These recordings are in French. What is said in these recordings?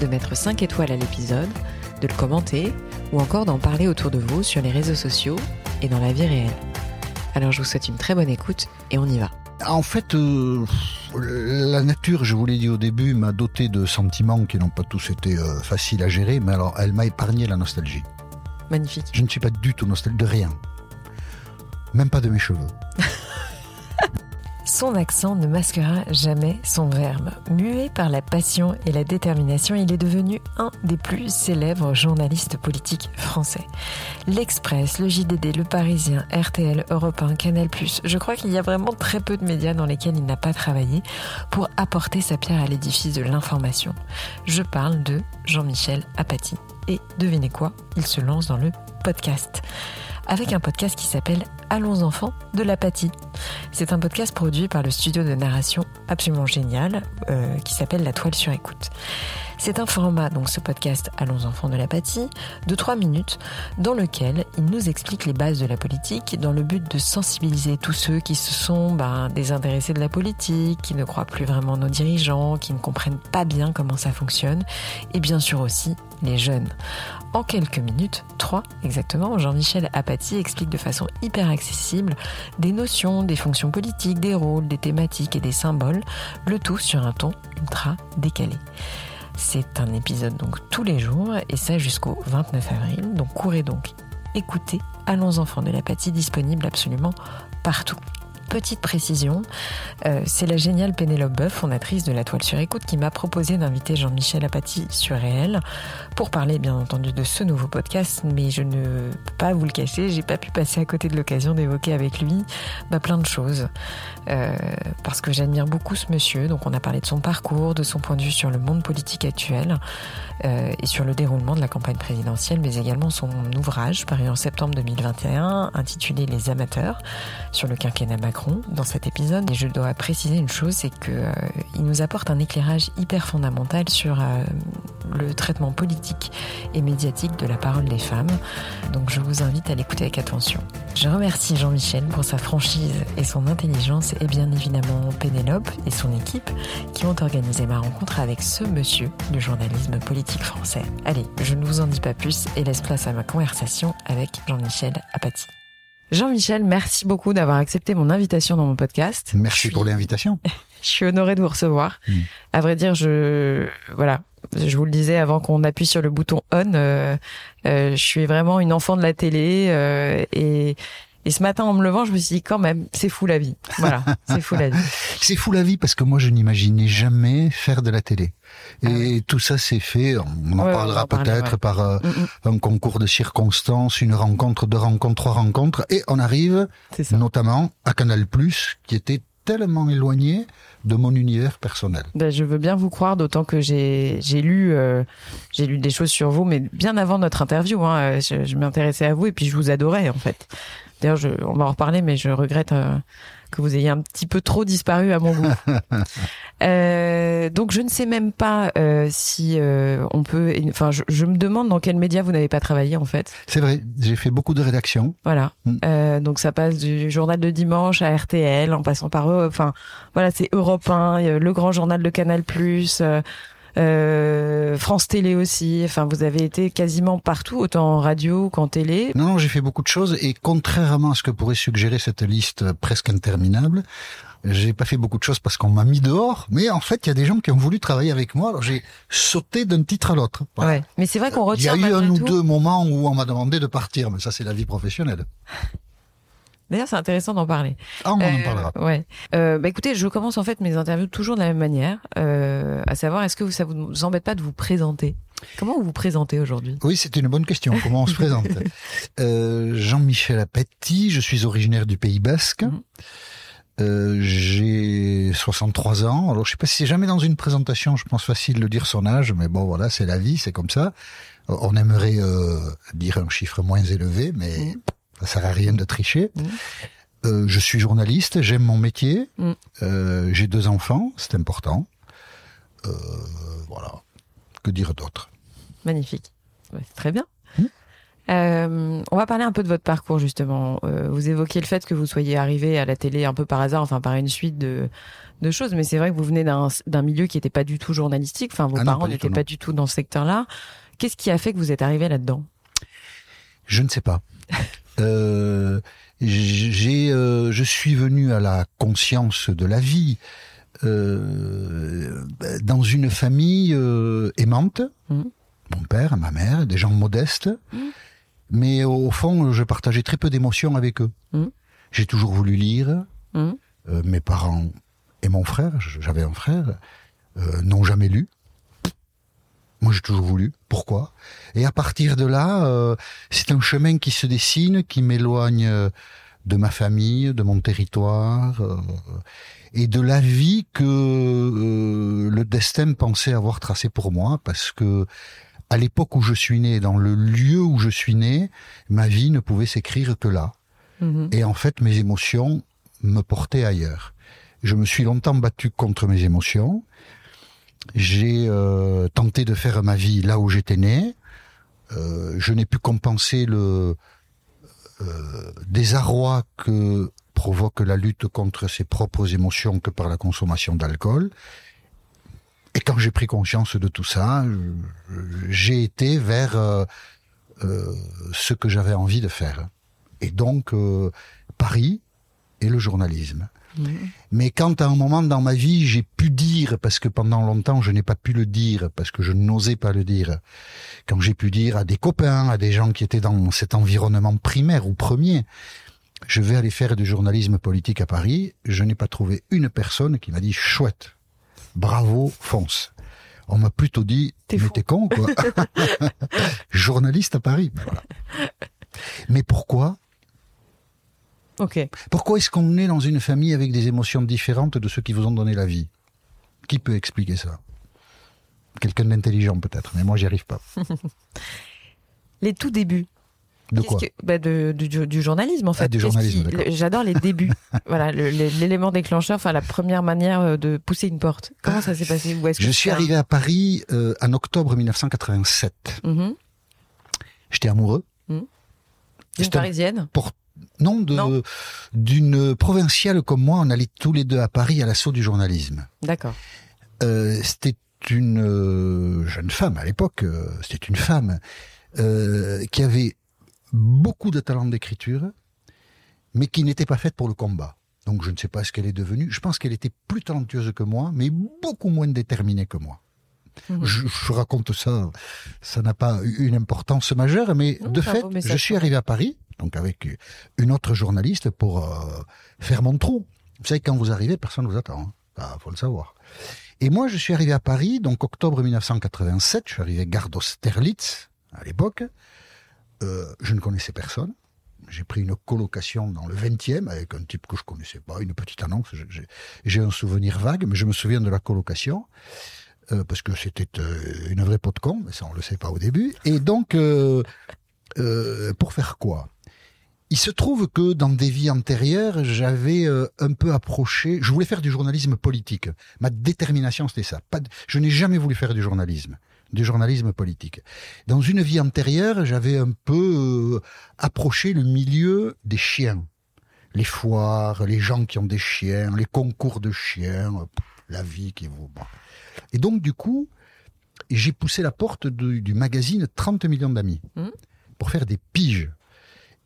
de mettre 5 étoiles à l'épisode, de le commenter ou encore d'en parler autour de vous sur les réseaux sociaux et dans la vie réelle. Alors je vous souhaite une très bonne écoute et on y va. En fait, euh, la nature, je vous l'ai dit au début, m'a doté de sentiments qui n'ont pas tous été euh, faciles à gérer, mais alors elle m'a épargné la nostalgie. Magnifique. Je ne suis pas du tout nostalgique de rien. Même pas de mes cheveux. Son accent ne masquera jamais son verbe. Muet par la passion et la détermination, il est devenu un des plus célèbres journalistes politiques français. L'Express, le JDD, le Parisien, RTL, Europe 1, Canal+, je crois qu'il y a vraiment très peu de médias dans lesquels il n'a pas travaillé pour apporter sa pierre à l'édifice de l'information. Je parle de Jean-Michel Apathy. Et devinez quoi? Il se lance dans le podcast avec un podcast qui s'appelle Allons enfants de l'apathie. C'est un podcast produit par le studio de narration absolument génial euh, qui s'appelle La Toile sur écoute. C'est un format, donc ce podcast Allons enfants de l'apathie, de 3 minutes, dans lequel il nous explique les bases de la politique, dans le but de sensibiliser tous ceux qui se sont ben, désintéressés de la politique, qui ne croient plus vraiment nos dirigeants, qui ne comprennent pas bien comment ça fonctionne, et bien sûr aussi les jeunes. En quelques minutes, trois exactement, Jean-Michel Apathy explique de façon hyper accessible des notions, des fonctions politiques, des rôles, des thématiques et des symboles, le tout sur un ton ultra décalé. C'est un épisode donc tous les jours et ça jusqu'au 29 avril. Donc courez donc, écoutez Allons enfants de l'apathie disponible absolument partout. Petite précision, euh, c'est la géniale Pénélope Boeuf, fondatrice de la Toile sur Écoute, qui m'a proposé d'inviter Jean-Michel Apathy sur Réel pour parler bien entendu de ce nouveau podcast, mais je ne peux pas vous le cacher, j'ai pas pu passer à côté de l'occasion d'évoquer avec lui bah, plein de choses. Euh, parce que j'admire beaucoup ce monsieur, donc on a parlé de son parcours, de son point de vue sur le monde politique actuel euh, et sur le déroulement de la campagne présidentielle, mais également son ouvrage paru en septembre 2021 intitulé Les amateurs sur le quinquennat Macron dans cet épisode. Et je dois préciser une chose, c'est que euh, nous apporte un éclairage hyper fondamental sur euh, le traitement politique et médiatique de la parole des femmes. Donc je vous invite à l'écouter avec attention. Je remercie Jean-Michel pour sa franchise et son intelligence et bien évidemment Pénélope et son équipe qui ont organisé ma rencontre avec ce monsieur du journalisme politique français. Allez, je ne vous en dis pas plus et laisse place à ma conversation avec Jean-Michel Apathy. Jean-Michel, merci beaucoup d'avoir accepté mon invitation dans mon podcast. Merci pour l'invitation. je suis honorée de vous recevoir. Mm. À vrai dire, je voilà, je vous le disais avant qu'on appuie sur le bouton on. Euh, euh, je suis vraiment une enfant de la télé euh, et et ce matin, en me levant, je me suis dit quand même, c'est fou la vie. Voilà, c'est fou la vie. c'est fou la vie parce que moi, je n'imaginais jamais faire de la télé. Et ah tout ça s'est fait, on en parlera peut-être par euh, mm, mm. un concours de circonstances, une rencontre, deux rencontres, trois rencontres, et on arrive notamment à Canal+, qui était tellement éloigné de mon univers personnel. Ben, je veux bien vous croire, d'autant que j'ai lu euh, j'ai lu des choses sur vous, mais bien avant notre interview. Hein, je, je m'intéressais à vous et puis je vous adorais en fait. D'ailleurs, on va en reparler, mais je regrette euh, que vous ayez un petit peu trop disparu à mon goût. euh, donc, je ne sais même pas euh, si euh, on peut. Enfin, je, je, me demande dans quel média vous n'avez pas travaillé en fait. C'est vrai, j'ai fait beaucoup de rédactions. Voilà. Mm. donc, ça passe du journal de dimanche à RTL, en passant par. Enfin, voilà, c'est Europe 1, le grand journal de Canal+. Euh, France Télé aussi. Enfin, vous avez été quasiment partout, autant en radio qu'en télé. Non, non j'ai fait beaucoup de choses et contrairement à ce que pourrait suggérer cette liste presque interminable, j'ai pas fait beaucoup de choses parce qu'on m'a mis dehors, mais en fait, il y a des gens qui ont voulu travailler avec moi, alors j'ai sauté d'un titre à l'autre. Ouais, mais c'est vrai qu'on retient. Il y a eu un ou deux moments où on m'a demandé de partir, mais ça, c'est la vie professionnelle. D'ailleurs, c'est intéressant d'en parler. Ah, on en euh, parlera. Ouais. Euh, bah, écoutez, je commence en fait mes interviews toujours de la même manière, euh, à savoir, est-ce que ça vous embête pas de vous présenter? Comment vous vous présentez aujourd'hui? Oui, c'est une bonne question. Comment on se présente? Euh, Jean-Michel Apathy, je suis originaire du Pays Basque. Mhm. Euh, j'ai 63 ans. Alors je sais pas si c'est jamais dans une présentation, je pense facile de dire son âge, mais bon voilà, c'est la vie, c'est comme ça. On aimerait euh, dire un chiffre moins élevé, mais mmh. Ça sert à rien de tricher. Mmh. Euh, je suis journaliste, j'aime mon métier, mmh. euh, j'ai deux enfants, c'est important. Euh, voilà. Que dire d'autre? Magnifique. c'est très bien. Euh, on va parler un peu de votre parcours justement. Vous évoquez le fait que vous soyez arrivé à la télé un peu par hasard, enfin par une suite de, de choses, mais c'est vrai que vous venez d'un milieu qui n'était pas du tout journalistique. Enfin, vos ah parents n'étaient pas du tout dans ce secteur-là. Qu'est-ce qui a fait que vous êtes arrivé là-dedans? Je ne sais pas. Euh, j'ai, euh, je suis venu à la conscience de la vie euh, dans une famille aimante. Mmh. Mon père, ma mère, des gens modestes. Mmh. Mais au fond, je partageais très peu d'émotions avec eux. Mmh. J'ai toujours voulu lire. Mes parents et mon frère, j'avais un frère, n'ont jamais lu. Moi, j'ai toujours voulu. Pourquoi? Et à partir de là, euh, c'est un chemin qui se dessine, qui m'éloigne de ma famille, de mon territoire et de la vie que le destin pensait avoir tracé pour moi, parce que à l'époque où je suis né, dans le lieu où je suis né, ma vie ne pouvait s'écrire que là. Mhm. Et en fait, mes émotions me portaient ailleurs. Je me suis longtemps battu contre mes émotions. J'ai euh, tenté de faire ma vie là où j'étais né. Euh, je n'ai pu compenser le euh, désarroi que provoque la lutte contre ses propres émotions que par la consommation d'alcool. Et quand j'ai pris conscience de tout ça, j'ai été vers ce que j'avais envie de faire. Et donc, Paris et le journalisme. Mais quand à un moment dans ma vie, j'ai pu dire, parce que pendant longtemps, je n'ai pas pu le dire, parce que je n'osais pas le dire, quand j'ai pu dire à des copains, à des gens qui étaient dans cet environnement primaire ou premier, je vais aller faire du journalisme politique à Paris, je n'ai pas trouvé une personne qui m'a dit chouette, bravo, fonce. On m'a plutôt dit, t'es t'es con, quoi. Journaliste à Paris. Mais pourquoi Pourquoi est-ce qu'on est dans une famille avec des émotions différentes de ceux qui vous ont donné la vie? Qui peut expliquer ça? Quelqu'un d'intelligent peut-être, mais moi j'y arrive pas. Les tout débuts, de quoi? bah de, du, journalisme en ah, fait. du journalisme. J'adore les débuts. voilà, l'élément déclencheur, enfin la première manière euh, de pousser une porte. Comment ça s'est passé? Je suis arrivé à Paris euh, en octobre 1987. Mm-hmm. J'étais amoureux. Mm. D'une parisienne. Pour... Non, de d'une provinciale comme moi. On allait tous les deux à Paris à l'assaut du journalisme. D'accord. Euh, c'était une euh, jeune femme à l'époque. c'était une femme qui avait beaucoup de talent d'écriture, mais qui n'était pas faite pour le combat. Donc je ne sais pas ce qu'elle est devenue. Je pense qu'elle était plus talentueuse que moi, mais beaucoup moins déterminée que moi. Mhm. Je, raconte ça, ça n'a pas une importance majeure, mais de fait, je suis arrivé à Paris, donc avec une autre journaliste pour euh, faire mon trou. Vous savez, quand vous arrivez, personne ne vous attend. Hein. Bah, faut le savoir. Et moi, je suis arrivé à Paris, donc octobre 1987, je suis arrivé gare d'Austerlitz, à l'époque. Euh, je ne connaissais personne. J'ai pris une colocation dans le 20e avec un type que je connaissais pas, une petite annonce. J'ai un souvenir vague, mais je me souviens de la colocation. Euh, parce que c'était une vraie peau de con, mais ça on le sait pas au début. Et donc, pour faire quoi? Il se trouve que dans des vies antérieures, j'avais un peu approché. Je voulais faire du journalisme politique. Ma détermination, c'était ça. Pas je n'ai jamais voulu faire du journalisme du journalisme politique. Dans une vie antérieure, j'avais un peu euh, approché le milieu des chiens. Les foires, les gens qui ont des chiens, les concours de chiens, la vie qui vous... Et donc, du coup, j'ai poussé la porte du magazine 30 millions d'amis mmh. pour faire des piges.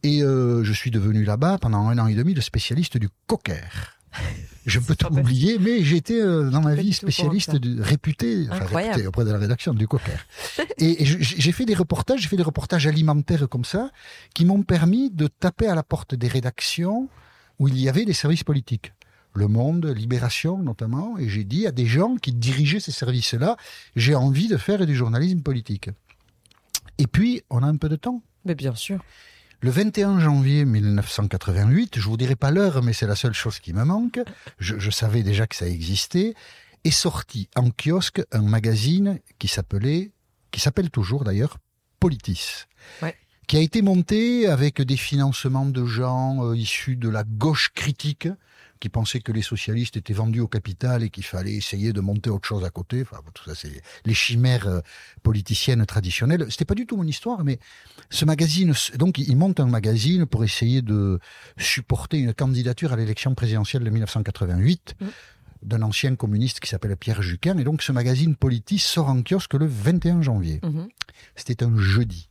Et euh, je suis devenu là-bas, pendant un an et demi, le spécialiste du cocker. Je peux tout oublier, mais j'étais euh, dans ma vie spécialiste réputé, enfin, réputé auprès de la rédaction du Cocker. et, j'ai fait des reportages, j'ai fait des reportages alimentaires comme ça, qui m'ont permis de taper à la porte des rédactions où il y avait des services politiques. Le Monde, Libération notamment, et j'ai dit à des gens qui dirigeaient ces services-là, j'ai envie de faire du journalisme politique. Et puis, on a un peu de temps. Mais bien sûr. Le 21 janvier 1988, je vous dirai pas l'heure, mais c'est la seule chose qui me manque. Je, je, savais déjà que ça existait. Est sorti en kiosque un magazine qui s'appelait, qui s'appelle toujours d'ailleurs, Politis. Ouais qui a été monté avec des financements de gens euh, issus de la gauche critique, qui pensaient que les socialistes étaient vendus au capital et qu'il fallait essayer de monter autre chose à côté. Enfin, tout ça, c'est les chimères euh, politiciennes traditionnelles. C'était pas du tout mon histoire, mais ce magazine, donc, il monte un magazine pour essayer de supporter une candidature à l'élection présidentielle de 1988. Mmh. d'un ancien communiste qui s'appelle Pierre Juquin. Et donc, ce magazine politique sort en kiosque le 21 janvier. Mmh. C'était un jeudi.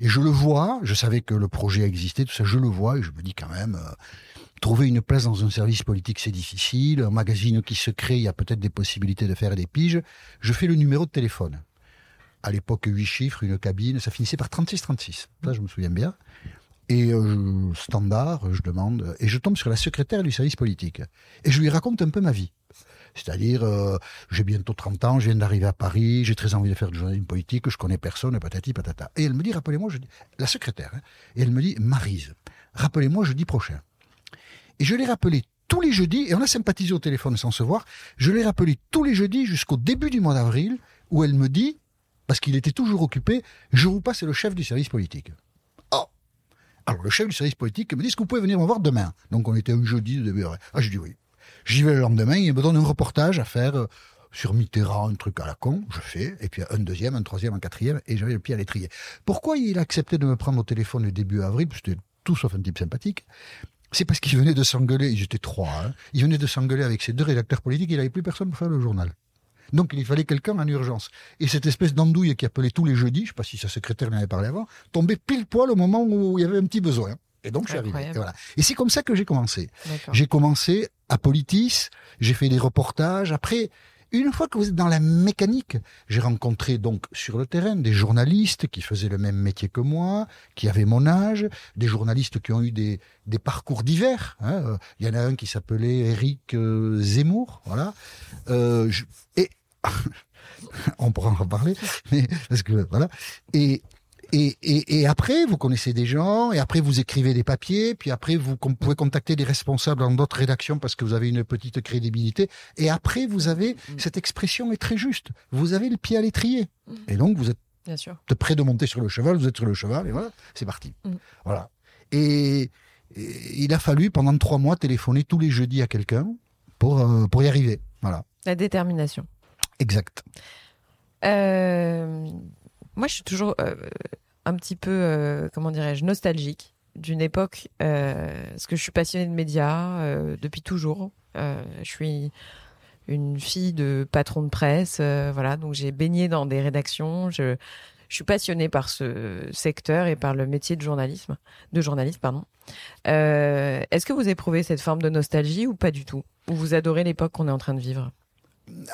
Et je le vois, je savais que le projet existait, tout ça, je le vois, et je me dis quand même, euh, trouver une place dans un service politique, c'est difficile. Un magazine qui se crée, il y a peut-être des possibilités de faire des piges. Je fais le numéro de téléphone. À l'époque, huit chiffres, une cabine, ça finissait par 36-36. Ça, je me souviens bien. Et euh, standard, je demande, et je tombe sur la secrétaire du service politique. Et je lui raconte un peu ma vie. C'est-à-dire, euh, j'ai bientôt 30 ans, je viens d'arriver à Paris, j'ai très envie de faire du journalisme politique, je connais personne, patati patata. Et elle me dit, rappelez-moi, je dis, la secrétaire, hein, et elle me dit, Marise, rappelez-moi jeudi prochain. Et je l'ai rappelé tous les jeudis, et on a sympathisé au téléphone sans se voir, je l'ai rappelé tous les jeudis jusqu'au début du mois d'avril, où elle me dit, parce qu'il était toujours occupé, je vous passe le chef du service politique. Oh Alors le chef du service politique me dit, est-ce que vous pouvez venir me voir demain? Donc on était un jeudi de début. Ah, je dis oui. J'y vais le lendemain, il me donne un reportage à faire euh, sur Mitterrand, un truc à la con, je fais, et puis un deuxième, un troisième, un quatrième, et j'avais le pied à l'étrier. Pourquoi il a accepté de me prendre au téléphone le début avril, c'était tout sauf un type sympathique, c'est parce qu'il venait de s'engueuler, ils étaient trois, hein, il venait de s'engueuler avec ses deux rédacteurs politiques, il n'avait plus personne pour faire le journal. Donc il fallait quelqu'un en urgence. Et cette espèce d'andouille qui appelait tous les jeudis, je ne sais pas si sa secrétaire n'avait parlé avant, tombait pile poil au moment où il y avait un petit besoin. Et donc, je suis arrivé. Et, voilà. et c'est comme ça que j'ai commencé. J'ai commencé à Politis, j'ai fait des reportages. Après, une fois que vous êtes dans la mécanique, j'ai rencontré donc sur le terrain des journalistes qui faisaient le même métier que moi, qui avaient mon âge, des journalistes qui ont eu des, parcours divers. Hein. Il y en a un qui s'appelait Eric euh, Zemmour, voilà. Euh, et on pourra en reparler, mais parce que voilà. Et et, et, et, après, vous connaissez des gens, et après vous écrivez des papiers, puis après vous pouvez contacter des responsables dans d'autres rédactions parce que vous avez une petite crédibilité. Et après, vous avez mm. cette expression est très juste. Vous avez le pied à l'étrier, mm. et donc vous êtes Bien sûr. prêt de monter sur le cheval. Vous êtes sur le cheval, et voilà, c'est parti. Mm. Voilà. Et, il a fallu pendant trois mois téléphoner tous les jeudis à quelqu'un pour euh, pour y arriver. Voilà. La détermination. Exact. Euh, moi, je suis toujours euh, un petit peu, euh, comment dirais-je, nostalgique d'une époque, euh, parce que je suis passionnée de médias euh, depuis toujours. je suis une fille de patron de presse, voilà, donc j'ai baigné dans des rédactions. Je, je suis passionnée par ce secteur et par le métier de journalisme, de journaliste, pardon. Est-ce que vous éprouvez cette forme de nostalgie ou pas du tout? Ou vous adorez l'époque qu'on est en train de vivre?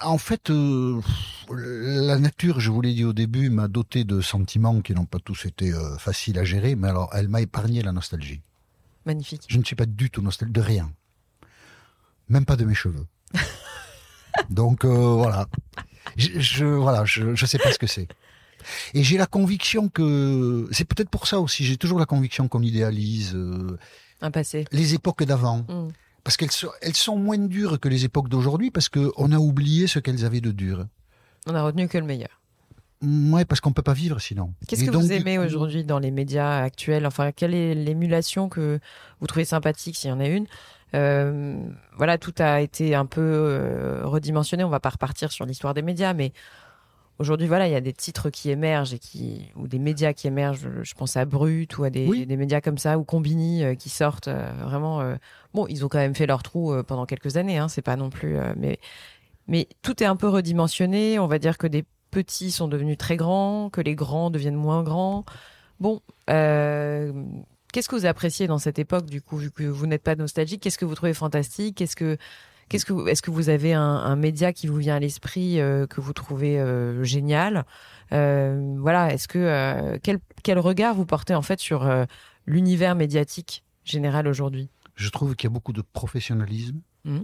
En fait, euh, la nature, je vous l'ai dit au début, m'a doté de sentiments qui n'ont pas tous été euh, faciles à gérer, mais alors elle m'a épargné la nostalgie. Magnifique. Je ne suis pas du tout nostalgique de rien, même pas de mes cheveux. Donc euh, voilà, je, je, voilà, je, je sais pas ce que c'est. Et j'ai la conviction que c'est peut-être pour ça aussi. J'ai toujours la conviction qu'on idéalise un passé, les époques d'avant. Mmh parce qu'elles sont, elles sont moins dures que les époques d'aujourd'hui, parce qu'on a oublié ce qu'elles avaient de dur. On a retenu que le meilleur. Ouais, parce qu'on peut pas vivre sinon. Qu'est-ce que vous aimez aujourd'hui dans les médias actuels? Enfin, quelle est l'émulation que vous trouvez sympathique, s'il y en a une? Euh, Voilà, tout a été un peu euh, redimensionné. On va pas repartir sur l'histoire des médias, mais aujourd'hui, voilà, il y a des titres qui émergent et qui ou des médias qui émergent. Je pense à Brut ou à des, des médias comme ça ou Combini euh, qui sortent euh, vraiment. Euh, bon, ils ont quand même fait leur trou pendant quelques années. Hein, c'est pas non plus. mais mais tout est un peu redimensionné. On va dire que des petits sont devenus très grands, que les grands deviennent moins grands. Bon. Qu'est-ce que vous appréciez dans cette époque, du coup, vu que vous n'êtes pas nostalgique? Qu'est-ce que vous trouvez fantastique? Qu'est-ce que Qu'est-ce que est-ce que vous avez un, média qui vous vient à l'esprit euh, que vous trouvez euh, génial euh, Voilà, est-ce que quel, quel regard vous portez en fait sur l'univers médiatique général aujourd'hui? Je trouve qu'il y a beaucoup de professionnalisme. Mmh.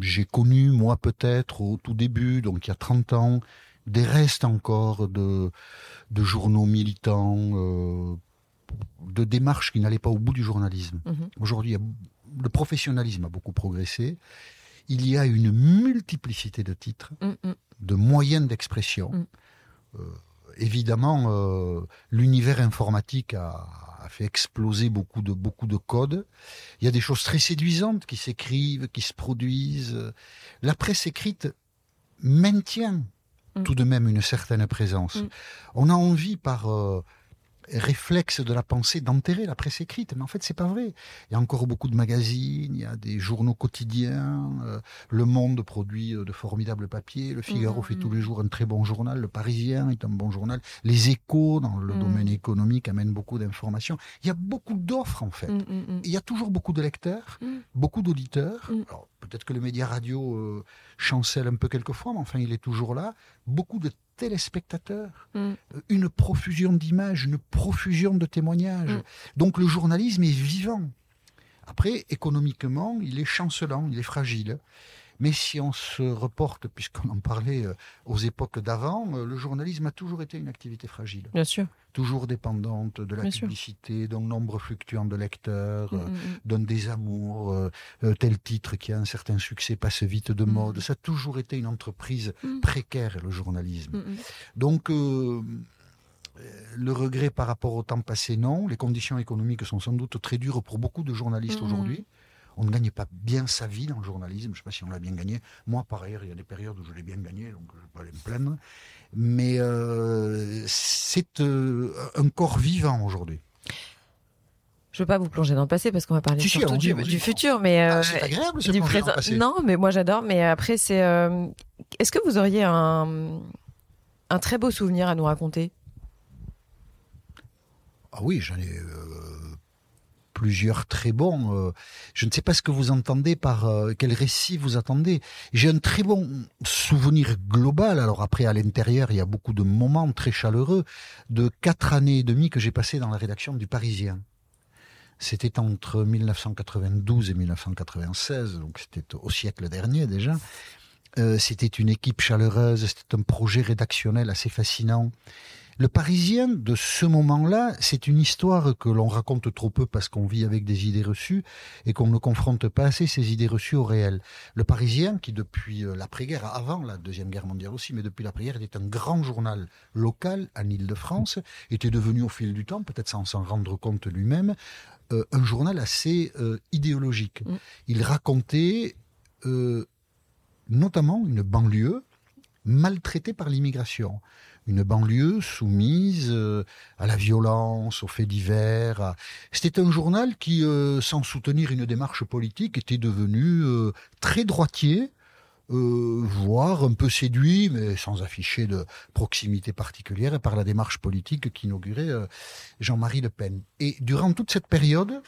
j'ai connu, moi peut-être, au tout début, donc il y a 30 ans, des restes encore de, de journaux militants, euh, de démarches qui n'allaient pas au bout du journalisme. Mhm. Aujourd'hui, le professionnalisme a beaucoup progressé. Il y a une multiplicité de titres, mm, mm. de moyens d'expression. Mm. Euh, évidemment, euh, l'univers informatique a, fait exploser beaucoup de, beaucoup de codes. Il y a des choses très séduisantes qui s'écrivent, qui se produisent. La presse écrite maintient tout de même une certaine présence. On a envie par... Euh, réflexe de la pensée d'enterrer la presse écrite. Mais en fait, c'est pas vrai. Il y a encore beaucoup de magazines, il y a des journaux quotidiens. Euh, le Monde produit euh, de formidables papiers. Le Figaro fait tous les jours un très bon journal. Le Parisien est un bon journal. Les Échos, dans le mm. domaine économique, amènent beaucoup d'informations. Il y a beaucoup d'offres, en fait. Il y a toujours beaucoup de lecteurs, beaucoup d'auditeurs. Peut-être que le média radio euh, chancelle un peu quelquefois, mais enfin, il est toujours là. Beaucoup de téléspectateurs, mm. euh, une profusion d'images, une profusion de témoignages. Mm. Donc le journalisme est vivant. Après, économiquement, il est chancelant, il est fragile. Mais si on se reporte, puisqu'on en parlait euh, aux époques d'avant, euh, le journalisme a toujours été une activité fragile. Bien sûr. Toujours dépendante de la publicité, d'un nombre fluctuant de lecteurs, mm, euh, mm, mm. d'un désamour. tel titre qui a un certain succès passe vite de mode. Ça a toujours été une entreprise précaire, le journalisme. Donc, le regret par rapport au temps passé, non. Les conditions économiques sont sans doute très dures pour beaucoup de journalistes aujourd'hui on ne gagne pas bien sa vie dans le journalisme. Je ne sais pas si on l'a bien gagné. Moi, par ailleurs, il y a des périodes où je l'ai bien gagné, donc je ne vais pas aller me plaindre. Mais euh, c'est euh, un corps vivant aujourd'hui. Je ne veux pas vous plonger dans le passé parce qu'on va parler du, futur, mais ah, c'est euh, agréable du présent. Non, mais moi j'adore. Mais après, c'est. Est-ce que vous auriez un un très beau souvenir à nous raconter? Ah oui, j'en ai plusieurs très bons. Euh, je ne sais pas ce que vous entendez par euh, quel récit vous attendez. J'ai un très bon souvenir global. Alors après, à l'intérieur, il y a beaucoup de moments très chaleureux de quatre années et demie que j'ai passé dans la rédaction du Parisien. C'était entre 1992 et 1996, donc c'était au siècle dernier déjà. Euh, c'était une équipe chaleureuse, c'était un projet rédactionnel assez fascinant. Le Parisien de ce moment-là, c'est une histoire que l'on raconte trop peu parce qu'on vit avec des idées reçues et qu'on ne confronte pas assez ces idées reçues au réel. Le Parisien, qui depuis euh, l'après-guerre, avant la Deuxième Guerre mondiale aussi, mais depuis l'après-guerre, était un grand journal local en Ile-de-France, était devenu au fil du temps, peut-être sans s'en rendre compte lui-même, euh, un journal assez euh, idéologique. Mm. Il racontait notamment une banlieue maltraitée par l'immigration une banlieue soumise euh, à la violence, aux faits divers. C'était un journal qui, euh, sans soutenir une démarche politique, était devenu euh, très droitier, voire un peu séduit, mais sans afficher de proximité particulière, par la démarche politique qu'inaugurait Jean-Marie Le Pen. Et durant toute cette période,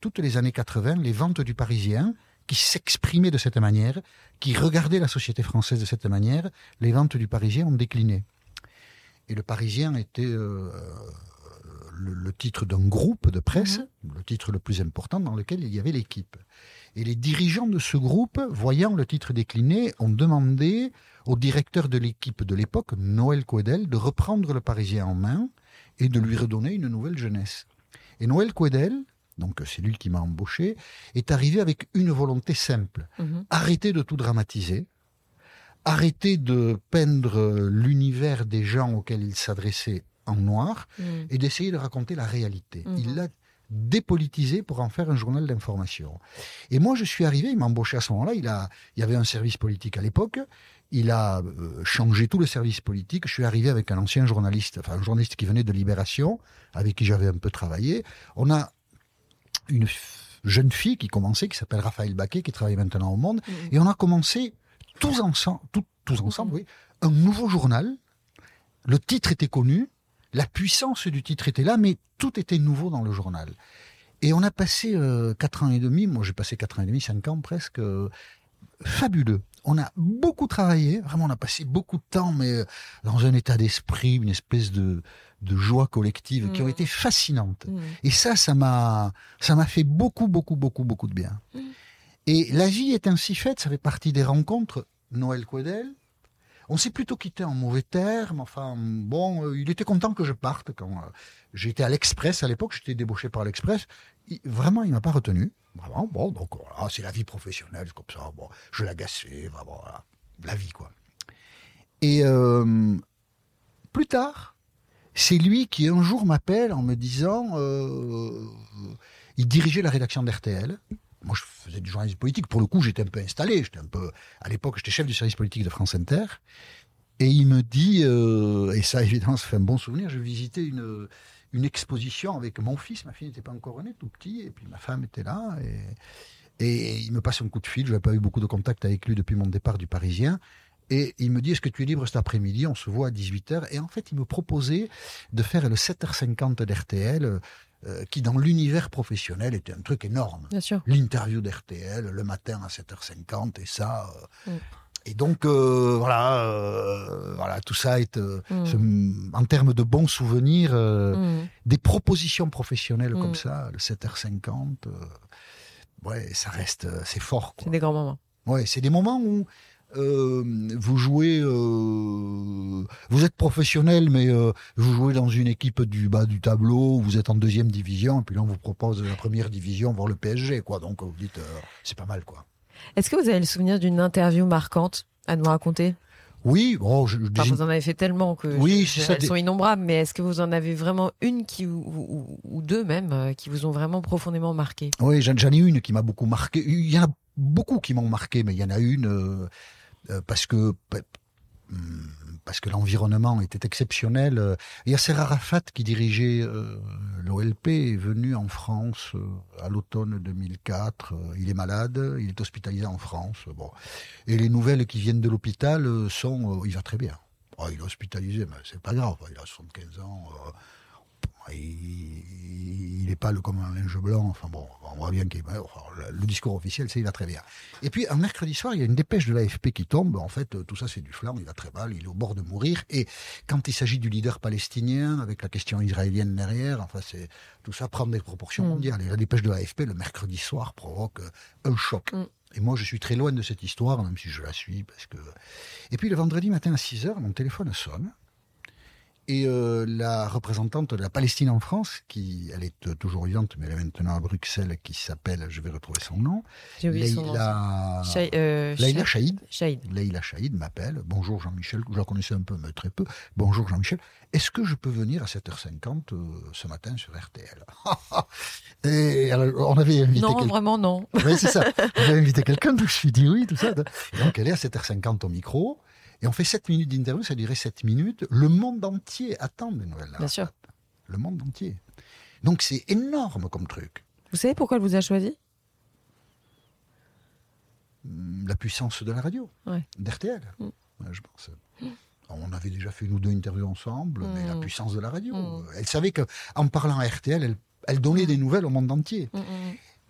toutes les années 80, les ventes du Parisien, qui s'exprimaient de cette manière, qui regardaient la société française de cette manière, les ventes du Parisien ont décliné. Et le Parisien était euh, le, titre d'un groupe de presse, mhm. le titre le plus important dans lequel il y avait l'équipe. Et les dirigeants de ce groupe, voyant le titre décliné, ont demandé au directeur de l'équipe de l'époque, Noël Couedel, de reprendre le Parisien en main et de lui redonner une nouvelle jeunesse. Et Noël Couedel, donc c'est lui qui m'a embauché, est arrivé avec une volonté simple. Mhm. Arrêter de tout dramatiser, arrêter de peindre l'univers des gens auxquels il s'adressait en noir mm. et d'essayer de raconter la réalité. Mm-hmm. Il l'a dépolitisé pour en faire un journal d'information. Et moi, je suis arrivé, il m'a embauché à ce moment-là, il, a, il y avait un service politique à l'époque, il a euh, changé tout le service politique. Je suis arrivé avec un ancien journaliste, enfin un journaliste qui venait de Libération, avec qui j'avais un peu travaillé. On a une jeune fille qui commençait, qui s'appelle Raphaël Baquet, qui travaille maintenant au Monde, mm-hmm. et on a commencé tous ensemble, tous ensemble, oui, un nouveau journal. Le titre était connu, la puissance du titre était là, mais tout était nouveau dans le journal. Et on a passé euh, quatre ans et demi, moi j'ai passé quatre ans et demi, cinq ans presque, euh, fabuleux. On a beaucoup travaillé, vraiment on a passé beaucoup de temps, mais euh, dans un état d'esprit, une espèce de, de joie collective qui ont mm. été fascinantes. Mm. Et ça, ça m'a, ça m'a fait beaucoup, beaucoup, beaucoup, beaucoup de bien. Mm. Et la vie est ainsi faite, ça fait partie des rencontres. Noël Quedel, On s'est plutôt quitté en mauvais termes. Enfin, bon, euh, il était content que je parte quand euh, j'étais à l'Express à l'époque. J'étais débauché par l'Express. Vraiment, il m'a pas retenu. Vraiment, bon, donc voilà, c'est la vie professionnelle, comme ça. Bon, je l'agaçais, vraiment, voilà, la vie, quoi. Et euh, plus tard, c'est lui qui un jour m'appelle en me disant, euh, il dirigeait la rédaction d'RTL. Moi, je faisais du journalisme politique. Pour le coup, j'étais un peu installé. J'étais un peu, à l'époque, j'étais chef du service politique de France Inter. Et il me dit, euh, et ça évidemment, ça fait un bon souvenir, je visitais une, une exposition avec mon fils, ma fille n'était pas encore née, tout petit, et puis ma femme était là, et, et il me passe un coup de fil, je n'avais pas eu beaucoup de contact avec lui depuis mon départ du Parisien, et il me dit, est-ce que tu es libre cet après-midi? On se voit à 18h. Et en fait, il me proposait de faire le 7h50 d'RTL, euh, qui dans l'univers professionnel était un truc énorme. Bien sûr. L'interview d'RTL le matin à 7h50 et ça. Euh, mm. Et donc euh, voilà, euh, voilà, tout ça est euh, mm. en termes de bons souvenirs, mm. des propositions professionnelles comme ça, le 7h50. ouais, ça reste, c'est fort. C'est des grands moments. Ouais, c'est des moments où vous jouez, vous êtes professionnel, mais vous jouez dans une équipe du bas du tableau, vous êtes en deuxième division, et puis là on vous propose la première division, voir le PSG, quoi. Donc vous dites, c'est pas mal, quoi. Est-ce que vous avez le souvenir d'une interview marquante à nous raconter? Oui, bon, je, vous en avez fait tellement que oui, elles sont innombrables, mais est-ce que vous en avez vraiment une qui ou, ou deux même qui vous ont vraiment profondément marqué? Oui, j'en ai une qui m'a beaucoup marqué. Il y en a beaucoup qui m'ont marqué, mais il y en a une euh, parce que hmm, parce que l'environnement était exceptionnel. Euh, Yasser Arafat, qui dirigeait euh, l'OLP, est venu en France à l'automne 2004. il est malade, il est hospitalisé en France. Bon, et les nouvelles qui viennent de l'hôpital sont, il va très bien. Oh, il est hospitalisé, mais c'est pas grave. Il a 75 ans il n'est pas le comme un linge blanc. Enfin bon, on voit bien qu'il le discours officiel, c'est il va très bien. Et puis un mercredi soir, il y a une dépêche de l'AFP qui tombe. En fait, tout ça c'est du flanc. Il va très mal. Il est au bord de mourir. Et quand il s'agit du leader palestinien, avec la question israélienne derrière, enfin c'est tout ça prend des proportions mm. mondiales. Et la dépêche de l'AFP le mercredi soir provoque un choc. Mm. Et moi, je suis très loin de cette histoire, même si je la suis, parce que. Et puis le vendredi matin à 6 heures, mon téléphone sonne et euh, la représentante de la Palestine en France, qui elle est euh, toujours vivante, mais elle est maintenant à Bruxelles, qui s'appelle, je vais retrouver son nom, Leïla, euh, Leïla Chaïd m'appelle. Bonjour Jean-Michel, je la connaissais un peu, mais très peu. Bonjour Jean-Michel. Est-ce que je peux venir à 7h50 ce matin sur RTL Et alors, on avait invité. Non, vraiment non. Oui, c'est ça. On avait invité quelqu'un, donc je suis dit oui, tout ça. Donc elle est à 7h50 au micro. Et on fait 7 minutes d'interview, ça durait 7 minutes. Le monde entier attend des nouvelles. Bien sûr. Le monde entier. Donc c'est énorme comme truc. Vous savez pourquoi elle vous a choisi? Hmm, La puissance de la radio, ouais. d'RTL, mm. je pense. On avait déjà fait nous deux interviews ensemble, mais la mm. puissance de la radio. Mm. Elle savait qu'en parlant à RTL, elle, elle donnait des nouvelles au monde entier.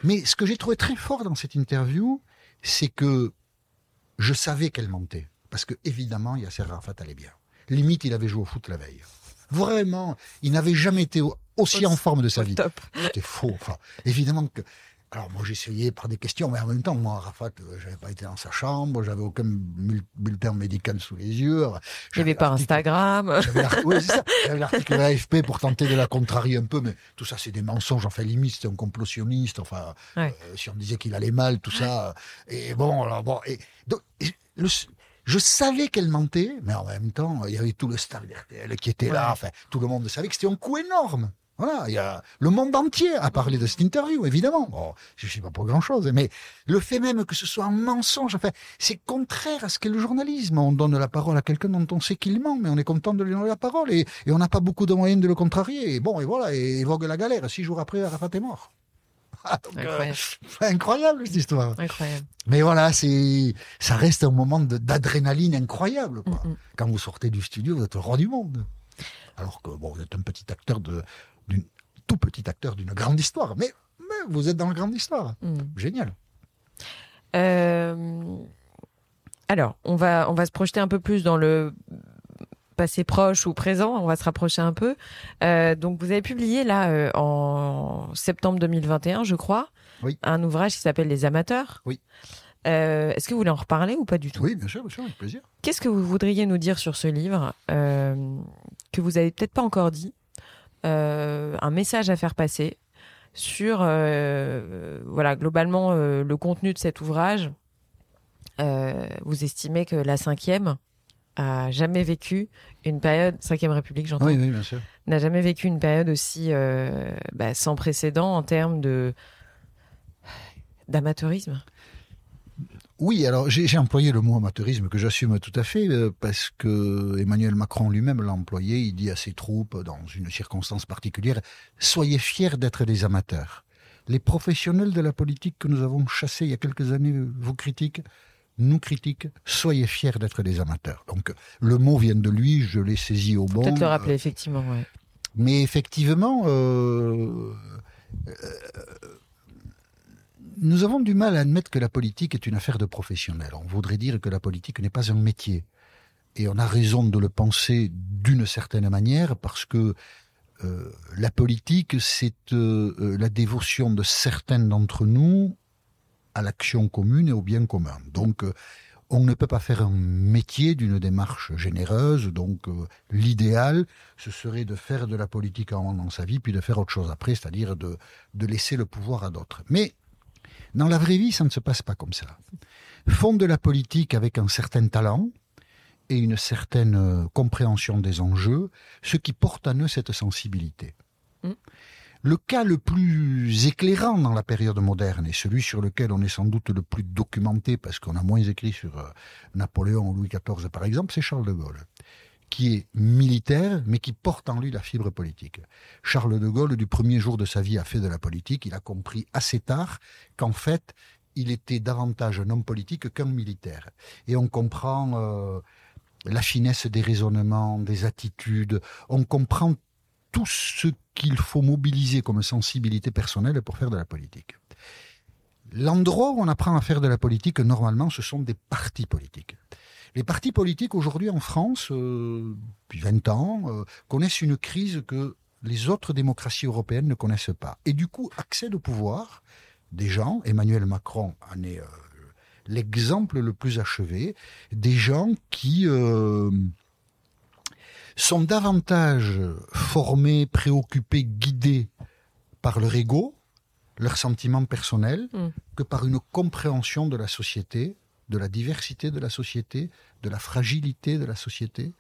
Mais ce que j'ai trouvé très fort dans cette interview, c'est que je savais qu'elle mentait. Parce que, évidemment, Yasser Arafat allait bien. Limite, il avait joué au foot la veille. Vraiment, il n'avait jamais été aussi en forme de sa vie. C'était faux. Enfin, évidemment que. Alors moi j'essayais par des questions, mais en même temps, moi, Arafat, euh, j'avais pas été dans sa chambre, j'avais aucun bulletin médical sous les yeux. Avait pas Instagram. C'est. J'avais l'article de l'AFP pour tenter de la contrarier un peu, mais tout ça c'est des mensonges. Enfin, limite, c'était un complottionniste. Enfin, euh, si on disait qu'il allait mal, tout ça. Et bon, alors bon. Et, donc, le, je savais qu'elle mentait, mais en même temps, il y avait tout le staff d'RTL qui était là. Enfin, tout le monde savait que c'était un coup énorme. Voilà, il y a le monde entier a parlé de cette interview, évidemment. Bon, je suis pas pour grand chose, mais le fait même que ce soit un mensonge, enfin, c'est contraire à ce qu'est le journalisme. On donne la parole à quelqu'un dont on sait qu'il ment, mais on est content de lui donner la parole et, on n'a pas beaucoup de moyens de le contrarier. Et bon, et voilà, et vogue la galère. Six jours après, Arafat est mort. Euh, incroyable. cette histoire. Incroyable. Mais voilà, c'est, ça reste un moment d'adrénaline incroyable. Quoi. Mm. Quand vous sortez du studio, vous êtes le roi du monde. Alors que bon, vous êtes un petit acteur de, d'une tout petit acteur d'une grande histoire, mais, mais vous êtes dans la grande histoire. Mm. Génial. Euh, alors, on va on va se projeter un peu plus dans le passé proche ou présent, on va se rapprocher un peu. Euh, donc vous avez publié là euh, en septembre 2021, je crois, oui. un ouvrage qui s'appelle Les amateurs. Oui. Est-ce que vous voulez en reparler ou pas du tout? Oui, bien sûr, bien sûr, avec plaisir. Qu'est-ce que vous voudriez nous dire sur ce livre que vous avez peut-être pas encore dit Un message à faire passer sur, voilà, globalement, le contenu de cet ouvrage? vous estimez que la cinquième, a jamais vécu une période, 5 République, j'entends. Oui, oui, bien sûr. N'a jamais vécu une période aussi euh, bah, sans précédent en termes de d'amateurisme. Oui, alors j'ai employé le mot amateurisme que j'assume tout à fait euh, parce que Emmanuel Macron lui-même l'a employé. Il dit à ses troupes dans une circonstance particulière soyez fiers d'être des amateurs. Les professionnels de la politique que nous avons chassés il y a quelques années vous critiquent nous critiquent, soyez fiers d'être des amateurs. Donc le mot vient de lui, je l'ai saisi au bon. Peut-être le rappeler, effectivement. Mais effectivement, euh, euh, nous avons du mal à admettre que la politique est une affaire de professionnels. On voudrait dire que la politique n'est pas un métier. Et on a raison de le penser d'une certaine manière parce que euh, la politique, c'est la dévotion de certains d'entre nous à l'action commune et au bien commun. Donc, euh, on ne peut pas faire un métier d'une démarche généreuse. Donc, euh, l'idéal, ce serait de faire de la politique en dans sa vie, puis de faire autre chose après, c'est-à-dire de, de laisser le pouvoir à d'autres. Mais dans la vraie vie, ça ne se passe pas comme ça. Font de la politique avec un certain talent et une certaine euh, compréhension des enjeux, ce qui porte à eux cette sensibilité. Mmh. Le cas le plus éclairant dans la période moderne et celui sur lequel on est sans doute le plus documenté parce qu'on a moins écrit sur euh, Napoléon ou Louis XIV par exemple, c'est Charles de Gaulle qui est militaire, mais qui porte en lui la fibre politique. Charles de Gaulle, du premier jour de sa vie, a fait de la politique. Il a compris assez tard qu'en fait, il était davantage un homme politique qu'un militaire. Et on comprend euh, la finesse des raisonnements, des attitudes. On comprend tout ce qu'il faut mobiliser comme sensibilité personnelle pour faire de la politique. L'endroit où on apprend à faire de la politique, normalement, ce sont des partis politiques. Les partis politiques aujourd'hui en France, euh, depuis 20 ans, euh, connaissent une crise que les autres démocraties européennes ne connaissent pas. Et du coup, accèdent au pouvoir des gens, Emmanuel Macron en est euh, l'exemple le plus achevé, des gens qui sont davantage formés, préoccupés, guidés par leur ego, leurs sentiments personnels, mm. que par une compréhension de la société, de la diversité de la société, de la fragilité de la société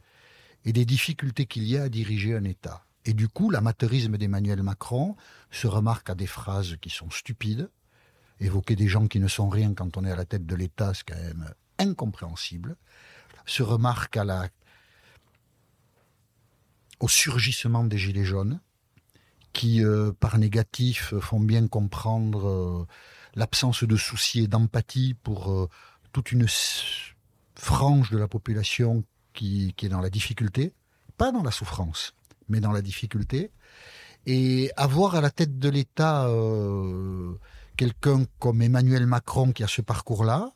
et des difficultés qu'il y a à diriger un État. Et du coup, l'amateurisme d'Emmanuel Macron se remarque à des phrases qui sont stupides, évoquer des gens qui ne sont rien quand on est à la tête de l'État, c'est quand même incompréhensible, se remarque à la au surgissement des Gilets jaunes, qui, euh, par négatif, font bien comprendre euh, l'absence de souci et d'empathie pour euh, toute une frange de la population qui, qui, est dans la difficulté, pas dans la souffrance, mais dans la difficulté. Et avoir à la tête de l'État quelqu'un comme Emmanuel Macron qui a ce parcours-là,